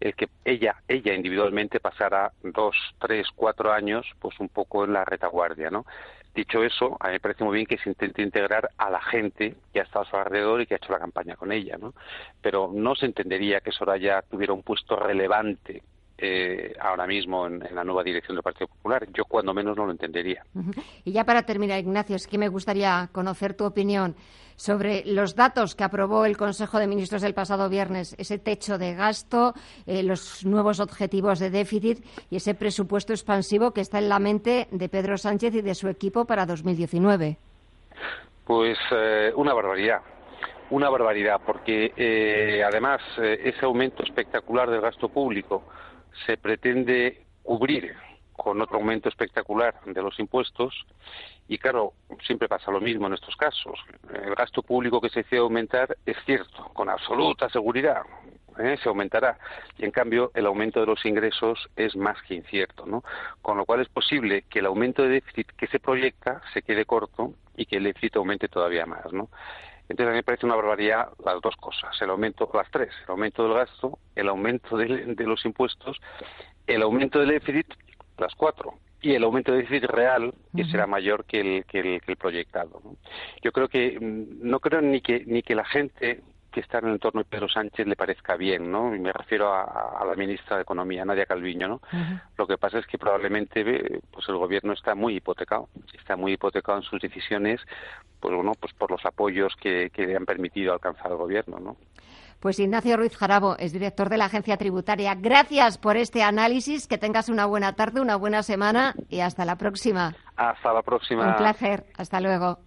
el que ella, ella individualmente pasara dos, tres, cuatro años, pues un poco en la retaguardia, ¿no? Dicho eso, a mí me parece muy bien que se intente integrar a la gente que ha estado a su alrededor y que ha hecho la campaña con ella, ¿no? Pero no se entendería que Soraya tuviera un puesto relevante eh, ahora mismo en, la nueva dirección del Partido Popular. Yo cuando menos no lo entendería. Y ya para terminar, Ignacio, es que me gustaría conocer tu opinión sobre los datos que aprobó el Consejo de Ministros el pasado viernes, ese techo de gasto, eh, los nuevos objetivos de déficit y ese presupuesto expansivo que está en la mente de Pedro Sánchez y de su equipo para 2019. Pues eh, una barbaridad una barbaridad, porque eh, además ese aumento espectacular del gasto público se pretende cubrir con otro aumento espectacular de los impuestos y claro, siempre pasa lo mismo en estos casos. El gasto público que se decide aumentar es cierto, con absoluta seguridad, ¿eh? se aumentará. Y en cambio, el aumento de los ingresos es más que incierto, ¿no? Con lo cual es posible que el aumento de déficit que se proyecta se quede corto y que el déficit aumente todavía más, ¿no? Entonces a mí me parece una barbaridad las dos cosas, el aumento, las tres, el aumento del gasto, el aumento de, los impuestos, el aumento del déficit, las cuatro, y el aumento del déficit real que será mayor que el, que el, proyectado. Yo creo que mm, no creo ni que ni que la gente que está en el entorno de Pedro Sánchez le parezca bien, ¿no? Y me refiero a, la ministra de Economía, Nadia Calviño, ¿no? Lo que pasa es que probablemente pues el gobierno está muy hipotecado, está muy hipotecado en sus decisiones, pues bueno, pues por los apoyos que, le han permitido alcanzar el gobierno, ¿no? Pues Ignacio Ruiz Jarabo es director de la Agencia Tributaria. Gracias por este análisis. Que tengas una buena tarde, una buena semana y hasta la próxima. Hasta la próxima. Un placer. Hasta luego.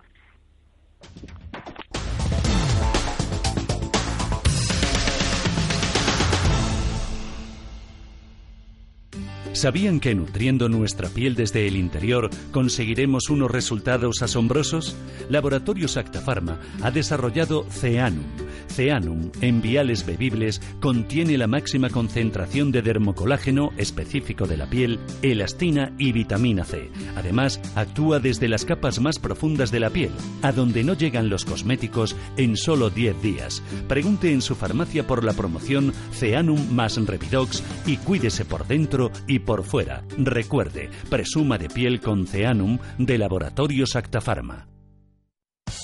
¿Sabían que nutriendo nuestra piel desde el interior conseguiremos unos resultados asombrosos? Laboratorios Actafarma ha desarrollado Ceanum. Ceanum, en viales bebibles, contiene la máxima concentración de dermocolágeno específico de la piel, elastina y vitamina C. Además, actúa desde las capas más profundas de la piel, a donde no llegan los cosméticos en solo 10 días. Pregunte en su farmacia por la promoción Ceanum más Revidox y cuídese por dentro y por fuera. Recuerde, presuma de piel con Ceanum de Laboratorios Actafarma.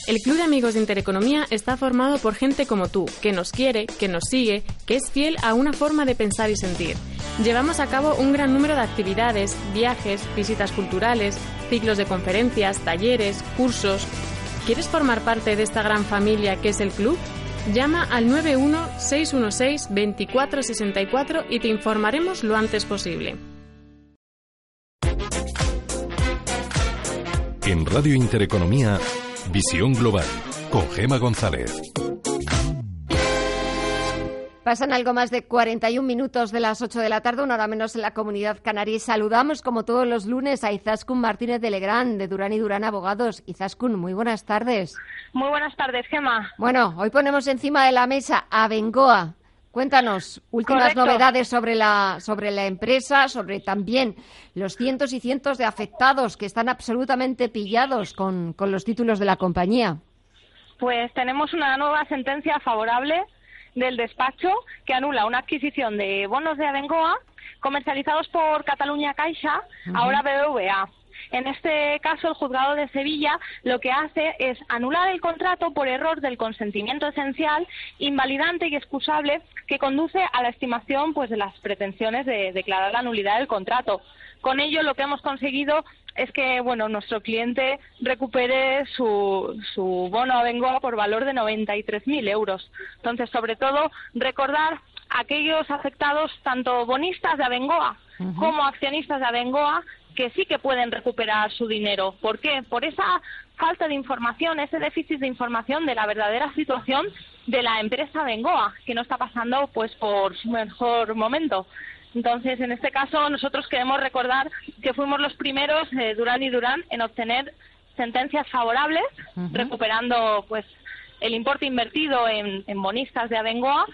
El Club de Amigos de Intereconomía está formado por gente como tú, que nos quiere, que nos sigue, que es fiel a una forma de pensar y sentir. Llevamos a cabo un gran número de actividades, viajes, visitas culturales, ciclos de conferencias, talleres, cursos. ¿Quieres formar parte de esta gran familia que es el club? Llama al 916162464 y te informaremos lo antes posible. En Radio Intereconomía, Visión Global, con Gema González. Pasan algo más de 41 minutos de las 8 de la tarde, una hora menos en la comunidad canaria. Y saludamos, como todos los lunes, a Izaskun Martínez de Legrand, de Durán y Durán Abogados. Izaskun, muy buenas tardes. Muy buenas tardes, Gema. Bueno, hoy ponemos encima de la mesa a Bengoa, Cuéntanos últimas novedades sobre la, sobre la empresa, sobre también los cientos y cientos de afectados que están absolutamente pillados con, con los títulos de la compañía. Pues tenemos una nueva sentencia favorable del despacho que anula una adquisición de bonos de Abengoa comercializados por Cataluña Caixa, ahora BBVA. En este caso, el juzgado de Sevilla lo que hace es anular el contrato por error del consentimiento esencial, invalidante y excusable que conduce a la estimación pues, de las pretensiones de declarar la nulidad del contrato. Con ello, lo que hemos conseguido es que bueno nuestro cliente recupere su, su bono a Bengoa por valor de 93.000 euros. Entonces, sobre todo, recordar a aquellos afectados, tanto bonistas de Abengoa como accionistas de Abengoa, que sí que pueden recuperar su dinero. ¿Por qué? Por esa falta de información, ese déficit de información de la verdadera situación de la empresa Bengoa, que no está pasando pues por su mejor momento. Entonces, en este caso, nosotros queremos recordar que fuimos los primeros, eh, Durán y Durán, en obtener sentencias favorables, recuperando pues el importe invertido en, en bonistas de Abengoa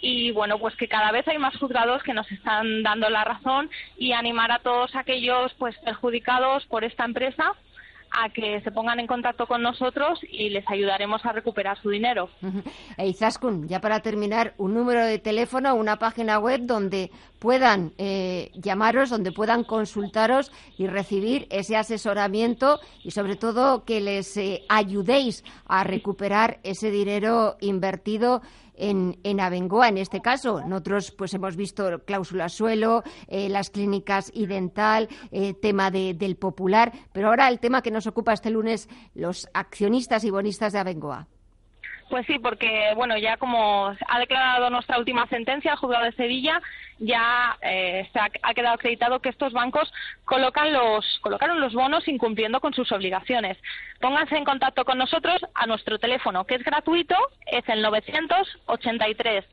y bueno, pues que cada vez hay más juzgados que nos están dando la razón y animar a todos aquellos pues perjudicados por esta empresa a que se pongan en contacto con nosotros y les ayudaremos a recuperar su dinero. Izaskun, ya para terminar, un número de teléfono, una página web donde puedan eh, llamaros, donde puedan consultaros y recibir ese asesoramiento y sobre todo que les eh, ayudéis a recuperar ese dinero invertido en, en Abengoa, en este caso. Nosotros pues hemos visto cláusula suelo, eh, las clínicas y dental, eh, tema del popular, pero ahora el tema que nos ocupa este lunes, los accionistas y bonistas de Abengoa. Pues sí, porque bueno, ya como ha declarado nuestra última sentencia, el juzgado de Sevilla ya eh, se ha, quedado acreditado que estos bancos colocan los, colocaron los bonos incumpliendo con sus obligaciones. Pónganse en contacto con nosotros a nuestro teléfono, que es gratuito, es el 983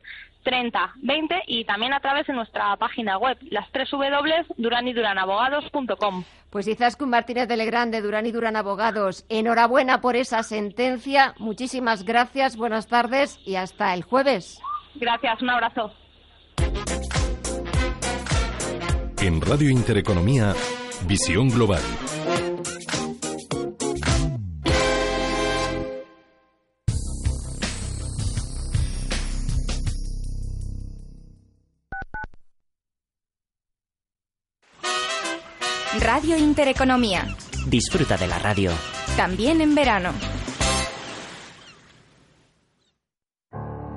30 20 y también a través de nuestra página web, las tres W, duraniduranabogados.com. Pues Izaskun Martínez de Legrand de Durán y Durán Abogados, enhorabuena por esa sentencia. Muchísimas gracias, buenas tardes y hasta el jueves. Gracias, un abrazo. En Radio Intereconomía, Visión Global. Radio Intereconomía. Disfruta de la radio. También en verano.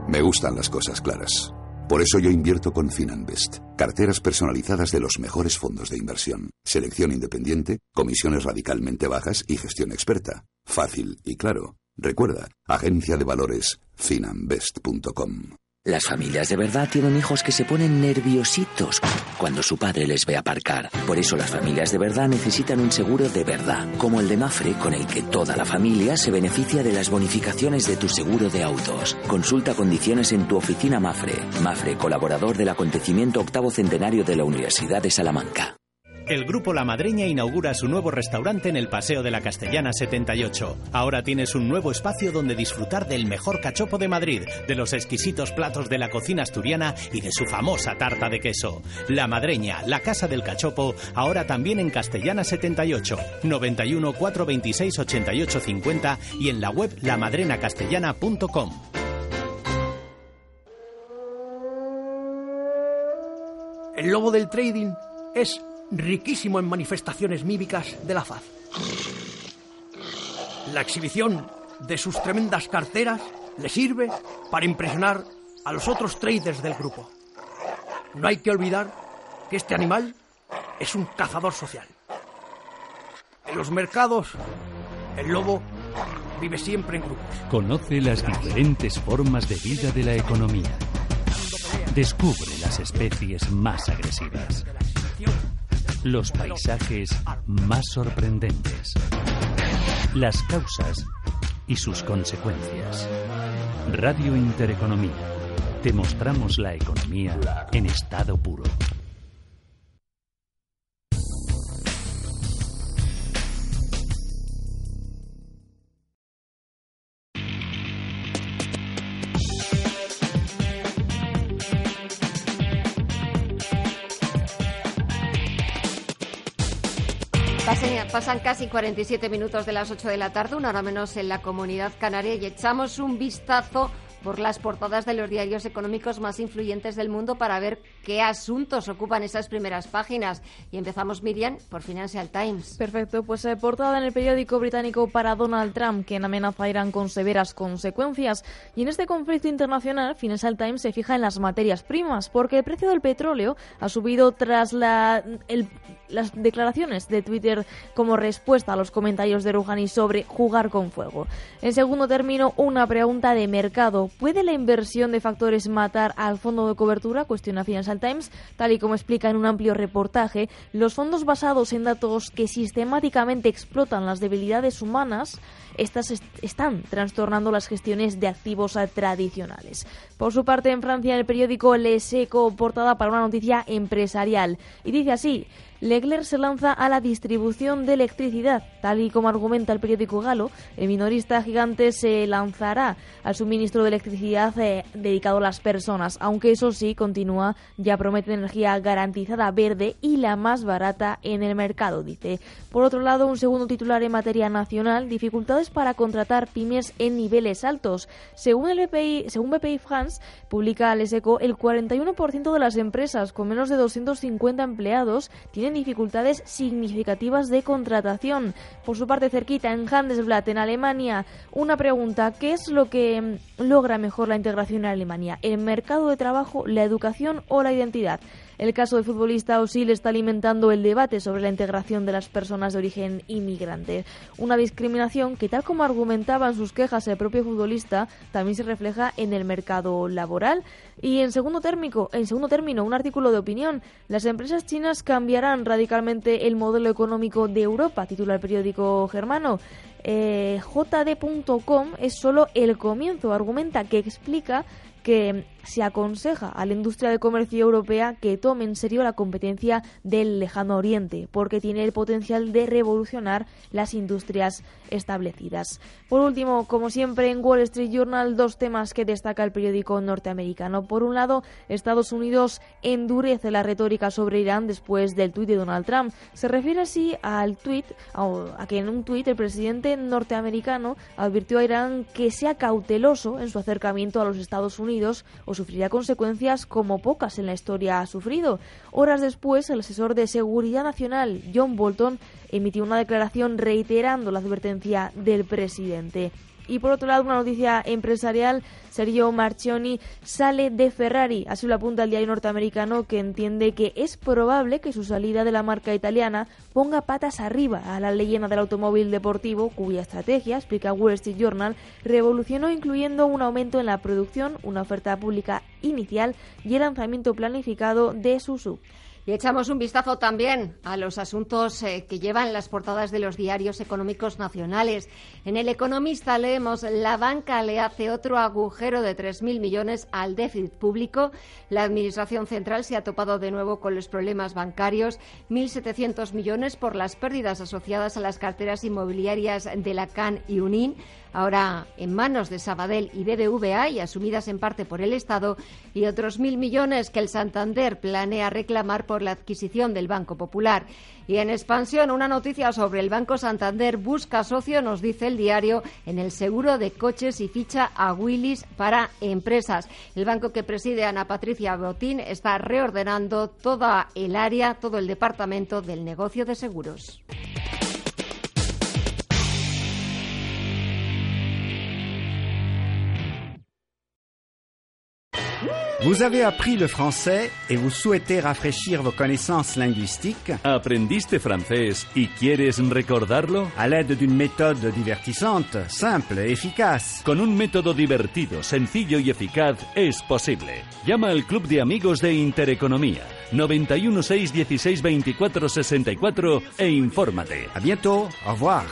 Me gustan las cosas claras. Por eso yo invierto con Finanbest. Carteras personalizadas de los mejores fondos de inversión. Selección independiente, comisiones radicalmente bajas y gestión experta. Fácil y claro. Recuerda, agencia de valores finanbest.com. Las familias de verdad tienen hijos que se ponen nerviositos cuando su padre les ve aparcar. Por eso las familias de verdad necesitan un seguro de verdad, como el de Mafre, con el que toda la familia se beneficia de las bonificaciones de tu seguro de autos. Consulta condiciones en tu oficina Mafre. Mafre, colaborador del acontecimiento octavo centenario de la Universidad de Salamanca. El Grupo La Madreña inaugura su nuevo restaurante en el Paseo de la Castellana 78. Ahora tienes un nuevo espacio donde disfrutar del mejor cachopo de Madrid, de los exquisitos platos de la cocina asturiana y de su famosa tarta de queso. La Madreña, la Casa del Cachopo, ahora también en Castellana 78, 91 426 88 50 y en la web lamadrenacastellana.com. El lobo del trading es riquísimo en manifestaciones mímicas de la faz. La exhibición de sus tremendas carteras le sirve para impresionar a los otros traders del grupo. No hay que olvidar que este animal es un cazador social. En los mercados, el lobo vive siempre en grupos. Conoce las diferentes formas de vida de la economía. Descubre las especies más agresivas los paisajes más sorprendentes, las causas y sus consecuencias. Radio Intereconomía. Te mostramos la economía en estado puro. Pasan casi 47 minutos de las 8 de la tarde, una hora menos en la comunidad canaria, y echamos un vistazo por las portadas de los diarios económicos más influyentes del mundo para ver qué asuntos ocupan esas primeras páginas. Y empezamos, Miriam, por Financial Times. Perfecto, pues eh, portada en el periódico británico para Donald Trump, quien amenaza Irán con severas consecuencias. Y en este conflicto internacional, Financial Times se fija en las materias primas, porque el precio del petróleo ha subido tras la, las declaraciones de Twitter como respuesta a los comentarios de Rouhani sobre jugar con fuego. En segundo término, una pregunta de mercado. ¿Puede la inversión de factores matar al fondo de cobertura? Cuestiona Financial Times. Tal y como explica en un amplio reportaje, los fondos basados en datos que sistemáticamente explotan las debilidades humanas estas están trastornando las gestiones de activos tradicionales. Por su parte, en Francia, el periódico Le Seco portada para una noticia empresarial. Y dice así, Leclerc se lanza a la distribución de electricidad. Tal y como argumenta el periódico galo, el minorista gigante se lanzará al suministro de electricidad eh, dedicado a las personas, aunque eso sí, continúa, ya promete energía garantizada verde y la más barata en el mercado, dice. Por otro lado, un segundo titular en materia nacional, dificultades para contratar pymes en niveles altos. Según el BPI, según BPI France, publica al ESECO, el 41% de las empresas con menos de 250 empleados tienen tienen dificultades significativas de contratación. Por su parte, cerquita, en Handelsblatt, en Alemania, una pregunta, ¿qué es lo que mm, logra mejor la integración en Alemania? ¿El mercado de trabajo, la educación o la identidad? El caso del futbolista Osil está alimentando el debate sobre la integración de las personas de origen inmigrante. Una discriminación que, tal como argumentaba en sus quejas el propio futbolista, también se refleja en el mercado laboral. Y en segundo, térmico, en segundo término, un artículo de opinión. Las empresas chinas cambiarán radicalmente el modelo económico de Europa, titula el periódico germano. Eh, JD.com es solo el comienzo, argumenta que explica que se aconseja a la industria de comercio europea que tome en serio la competencia del lejano oriente, porque tiene el potencial de revolucionar las industrias establecidas. Por último, como siempre en Wall Street Journal, dos temas que destaca el periódico norteamericano. Por un lado, Estados Unidos endurece la retórica sobre Irán después del tuit de Donald Trump. Se refiere así al tuit, a que en un tuit el presidente norteamericano advirtió a Irán que sea cauteloso en su acercamiento a los Estados Unidos sufrirá consecuencias como pocas en la historia ha sufrido. Horas después, el asesor de Seguridad Nacional, John Bolton, emitió una declaración reiterando la advertencia del presidente. Y por otro lado, una noticia empresarial, Sergio Marchioni sale de Ferrari. Así lo apunta el diario norteamericano que entiende que es probable que su salida de la marca italiana ponga patas arriba a la leyenda del automóvil deportivo, cuya estrategia, explica Wall Street Journal, revolucionó incluyendo un aumento en la producción, una oferta pública inicial y el lanzamiento planificado de su sub. Y echamos un vistazo también a los asuntos eh, que llevan las portadas de los diarios económicos nacionales. En El Economista leemos la banca le hace otro agujero de 3.000 millones al déficit público. La Administración Central se ha topado de nuevo con los problemas bancarios. 1.700 millones por las pérdidas asociadas a las carteras inmobiliarias de la CAN y UNIN ahora en manos de Sabadell y BBVA y asumidas en parte por el Estado, y otros mil millones que el Santander planea reclamar por la adquisición del Banco Popular. Y en expansión, una noticia sobre el Banco Santander busca socio, nos dice el diario, en el seguro de coches y ficha a Willis para empresas. El banco que preside Ana Patricia Botín está reordenando toda el área, todo el departamento del negocio de seguros. Vous avez appris le français et vous souhaitez rafraîchir vos connaissances linguistiques. ¿Aprendiste francés y quieres recordarlo? À l'aide d'une méthode divertissante, simple et efficace. Con un método divertido, sencillo y eficaz es posible. Llama al Club de Amigos de Intereconomía 91 6 16 24 64 e infórmate. A bientôt. Au revoir.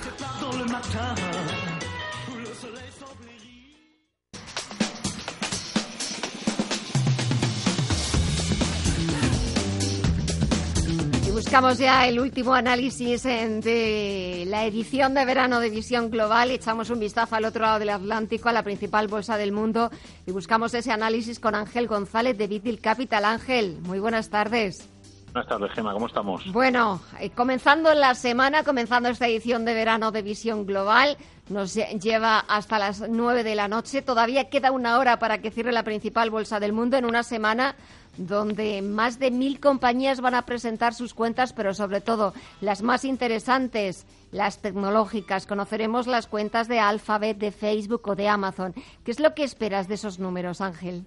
Buscamos ya el último análisis de la edición de verano de Visión Global. Echamos un vistazo al otro lado del Atlántico, a la principal bolsa del mundo, y buscamos ese análisis con Ángel González de Vitil Capital. Ángel, muy buenas tardes. Buenas tardes, Gema, ¿cómo estamos? Bueno, eh, comenzando la semana, comenzando esta edición de verano de Visión Global, nos lleva hasta las nueve de la noche. Todavía queda una hora para que cierre la principal bolsa del mundo en una semana donde más de mil compañías van a presentar sus cuentas, pero sobre todo las más interesantes, las tecnológicas. Conoceremos las cuentas de Alphabet, de Facebook o de Amazon. ¿Qué es lo que esperas de esos números, Ángel?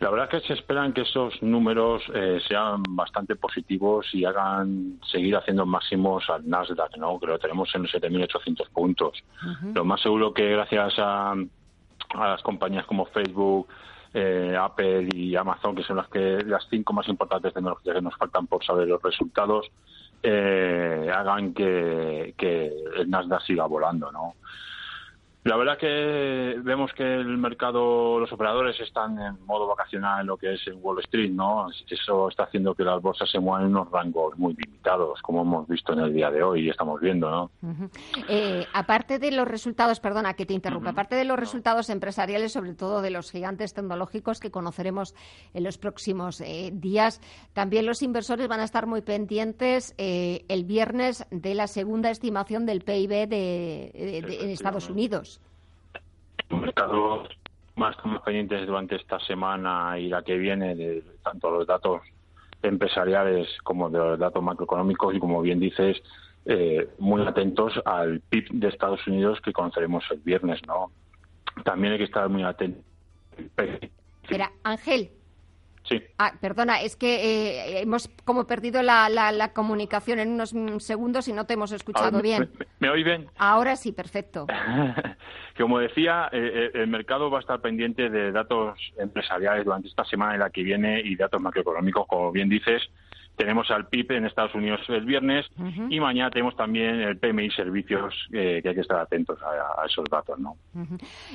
La verdad es que se esperan que esos números eh, sean bastante positivos y hagan seguir haciendo máximos al Nasdaq, ¿no? Creo que tenemos en 7.800 puntos. Lo más seguro que gracias a, a las compañías como Facebook, eh, Apple y Amazon, que son las que las cinco más importantes tecnologías que nos faltan por saber los resultados, eh, hagan que, que el Nasdaq siga volando, ¿no? La verdad que vemos que el mercado, los operadores están en modo vacacional en lo que es en Wall Street, ¿no? Eso está haciendo que las bolsas se muevan en unos rangos muy limitados, como hemos visto en el día de hoy y estamos viendo, ¿no? Eh, aparte de los resultados, perdona que te interrumpa, aparte de los resultados empresariales, sobre todo de los gigantes tecnológicos que conoceremos en los próximos eh, días, también los inversores van a estar muy pendientes eh, el viernes de la segunda estimación del PIB de, en Estados Unidos mercados más pendientes durante esta semana y la que viene de tanto los datos empresariales como de los datos macroeconómicos y, como bien dices, eh, muy atentos al PIB de Estados Unidos que conoceremos el viernes, ¿no? También hay que estar muy atentos. Espera, Ángel, Sí. Ah, perdona, es que eh, hemos como perdido la, la, comunicación en unos segundos y no te hemos escuchado bien. ¿Me, me, bien? Ahora sí, perfecto. Como decía, eh, eh, el mercado va a estar pendiente de datos empresariales durante esta semana y la que viene y datos macroeconómicos, como bien dices, tenemos al PIB en Estados Unidos el viernes y mañana tenemos también el PMI Servicios, eh, que hay que estar atentos a, esos datos. ¿no?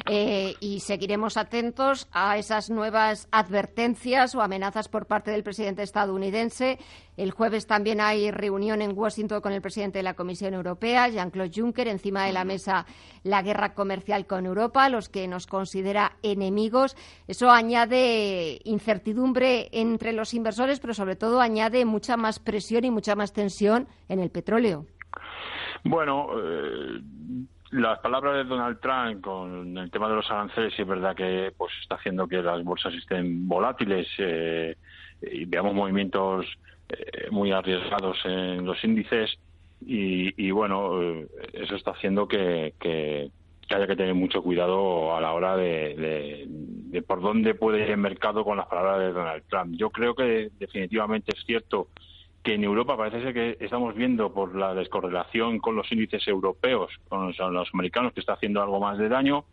Eh, y seguiremos atentos a esas nuevas advertencias o amenazas por parte del presidente estadounidense. El jueves también hay reunión en Washington con el presidente de la Comisión Europea, Jean-Claude Juncker, encima de la mesa la guerra comercial con Europa, los que nos considera enemigos. Eso añade incertidumbre entre los inversores, pero sobre todo añade mucha más presión y mucha más tensión en el petróleo. Bueno, eh, las palabras de Donald Trump con el tema de los aranceles es verdad que pues está haciendo que las bolsas estén volátiles eh, y veamos movimientos eh, muy arriesgados en los índices y, bueno eso está haciendo que, haya que tener mucho cuidado a la hora de, de, por dónde puede ir el mercado con las palabras de Donald Trump. Yo creo que definitivamente es cierto que en Europa parece ser que estamos viendo por la descorrelación con los índices europeos, con los, americanos, que está haciendo algo más de daño,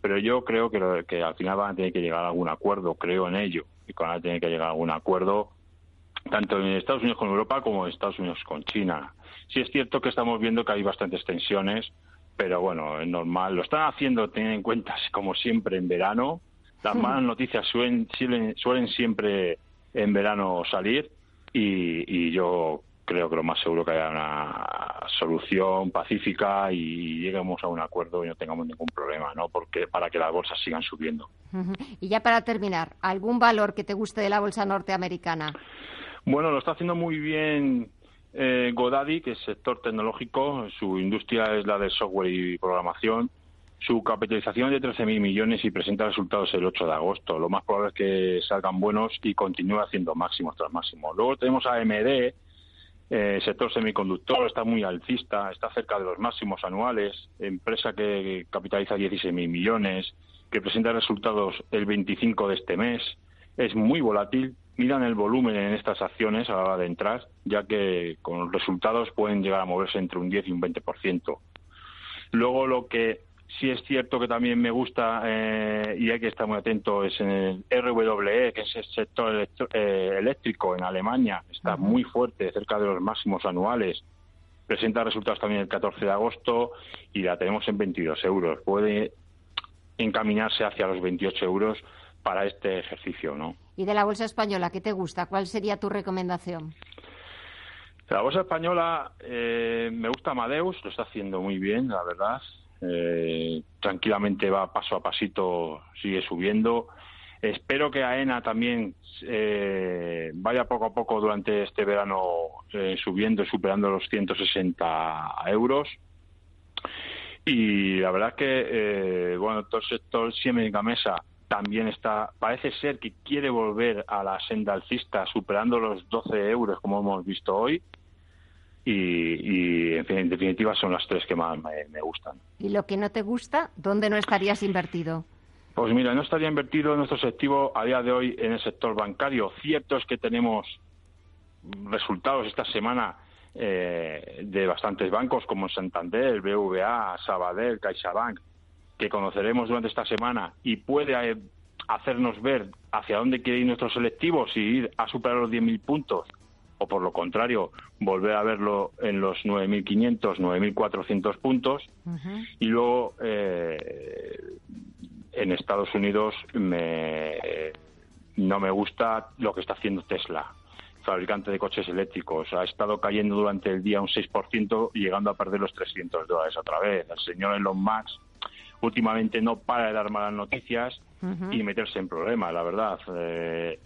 pero yo creo que, que al final van a tener que llegar a algún acuerdo, creo en ello, y van a tener que llegar a algún acuerdo tanto en Estados Unidos con Europa como en Estados Unidos con China. Sí es cierto que estamos viendo que hay bastantes tensiones, pero bueno, es normal. Lo están haciendo, teniendo en cuenta, como siempre, en verano. Las malas noticias suelen, suelen, siempre en verano salir y, yo creo que lo más seguro que haya una solución pacífica y lleguemos a un acuerdo y no tengamos ningún problema, ¿no? Porque para que las bolsas sigan subiendo. Y ya para terminar, ¿algún valor que te guste de la bolsa norteamericana? Bueno, lo está haciendo muy bien eh, Godaddy, que es sector tecnológico, su industria es la de software y programación. Su capitalización es de 13.000 millones y presenta resultados el 8 de agosto. Lo más probable es que salgan buenos y continúe haciendo máximos tras máximos. Luego tenemos a AMD, eh, sector semiconductor, está muy alcista, está cerca de los máximos anuales. Empresa que capitaliza 16.000 millones, que presenta resultados el 25 de este mes. Es muy volátil, miran el volumen en estas acciones a la hora de entrar, ya que con los resultados pueden llegar a moverse entre un 10 y un 20%. Luego lo que sí es cierto que también me gusta eh, y hay que estar muy atento es en el RWE, que es el sector eh, eléctrico en Alemania, está muy fuerte, cerca de los máximos anuales. Presenta resultados también el 14 de agosto y la tenemos en 22 euros. Puede encaminarse hacia los 28 euros para este ejercicio, ¿no? ¿Y de la bolsa española qué te gusta? ¿Cuál sería tu recomendación? La bolsa española eh, me gusta Amadeus, lo está haciendo muy bien, la verdad. Eh, tranquilamente va paso a pasito, sigue subiendo. Espero que AENA también eh, vaya poco a poco durante este verano subiendo, superando los 160 euros. Y la verdad es que, bueno, todo el sector Siemens Gamesa también está, parece ser que quiere volver a la senda alcista, superando los 12 euros como hemos visto hoy. Y, en, definitiva son las tres que más me, gustan. ¿Y lo que no te gusta, dónde no estarías invertido? Pues mira, no estaría invertido en nuestro sector a día de hoy en el sector bancario. Cierto es que tenemos resultados esta semana eh, de bastantes bancos como Santander, BVA, Sabadell, CaixaBank, que conoceremos durante esta semana y puede eh, hacernos ver hacia dónde quiere ir nuestros selectivos y ir a superar los 10.000 puntos o por lo contrario volver a verlo en los 9.500, 9.400 puntos y luego eh, en Estados Unidos me, no me gusta lo que está haciendo Tesla fabricante de coches eléctricos. Ha estado cayendo durante el día un 6% y llegando a perder los 300 dólares otra vez. El señor Elon Musk últimamente no para de dar malas noticias y meterse en problemas, la verdad. Eh,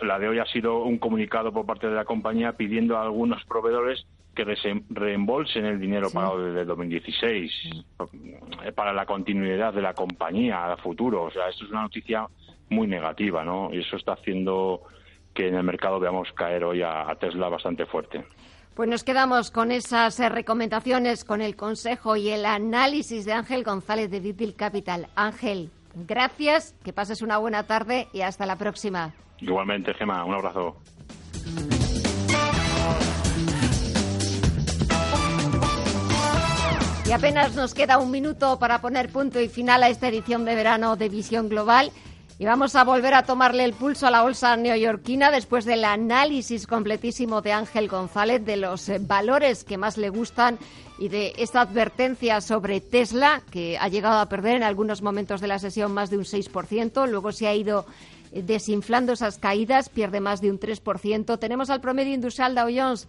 la de hoy ha sido un comunicado por parte de la compañía pidiendo a algunos proveedores que reembolsen el dinero pagado desde 2016 eh, para la continuidad de la compañía a futuro. O sea, esto es una noticia muy negativa, ¿no? Y eso está haciendo que en el mercado veamos caer hoy a, Tesla bastante fuerte. Pues nos quedamos con esas eh, recomendaciones, con el consejo y el análisis de Ángel González de Vitil Capital. Ángel, gracias, que pases una buena tarde y hasta la próxima. Igualmente, Gema, un abrazo. Y apenas nos queda un minuto para poner punto y final a esta edición de verano de Visión Global. Y vamos a volver a tomarle el pulso a la bolsa neoyorquina después del análisis completísimo de Ángel González de los eh, valores que más le gustan y de esta advertencia sobre Tesla, que ha llegado a perder en algunos momentos de la sesión más de un 6%, luego se ha ido eh, desinflando esas caídas, pierde más de un 3%. Tenemos al promedio industrial Dow Jones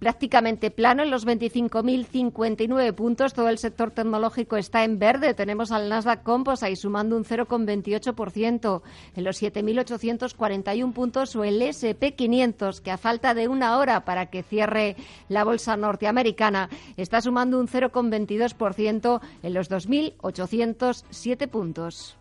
prácticamente plano en los 25.059 puntos. Todo el sector tecnológico está en verde. Tenemos al Nasdaq Composite sumando un 0,28% en los 7.841 puntos o el SP500 que a falta de una hora para que cierre la bolsa norteamericana está sumando un 0,22% en los 2.807 puntos.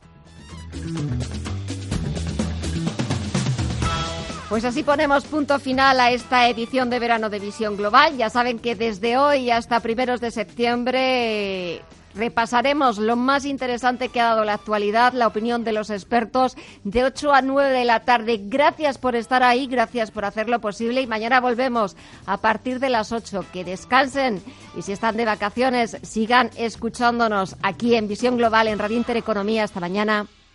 Pues así ponemos punto final a esta edición de verano de Visión Global. Ya saben que desde hoy hasta primeros de septiembre repasaremos lo más interesante que ha dado la actualidad, la opinión de los expertos de 8 a 9 de la tarde. Gracias por estar ahí, gracias por hacerlo posible y mañana volvemos a partir de las 8. Que descansen y si están de vacaciones sigan escuchándonos aquí en Visión Global en Radio Intereconomía. Hasta mañana.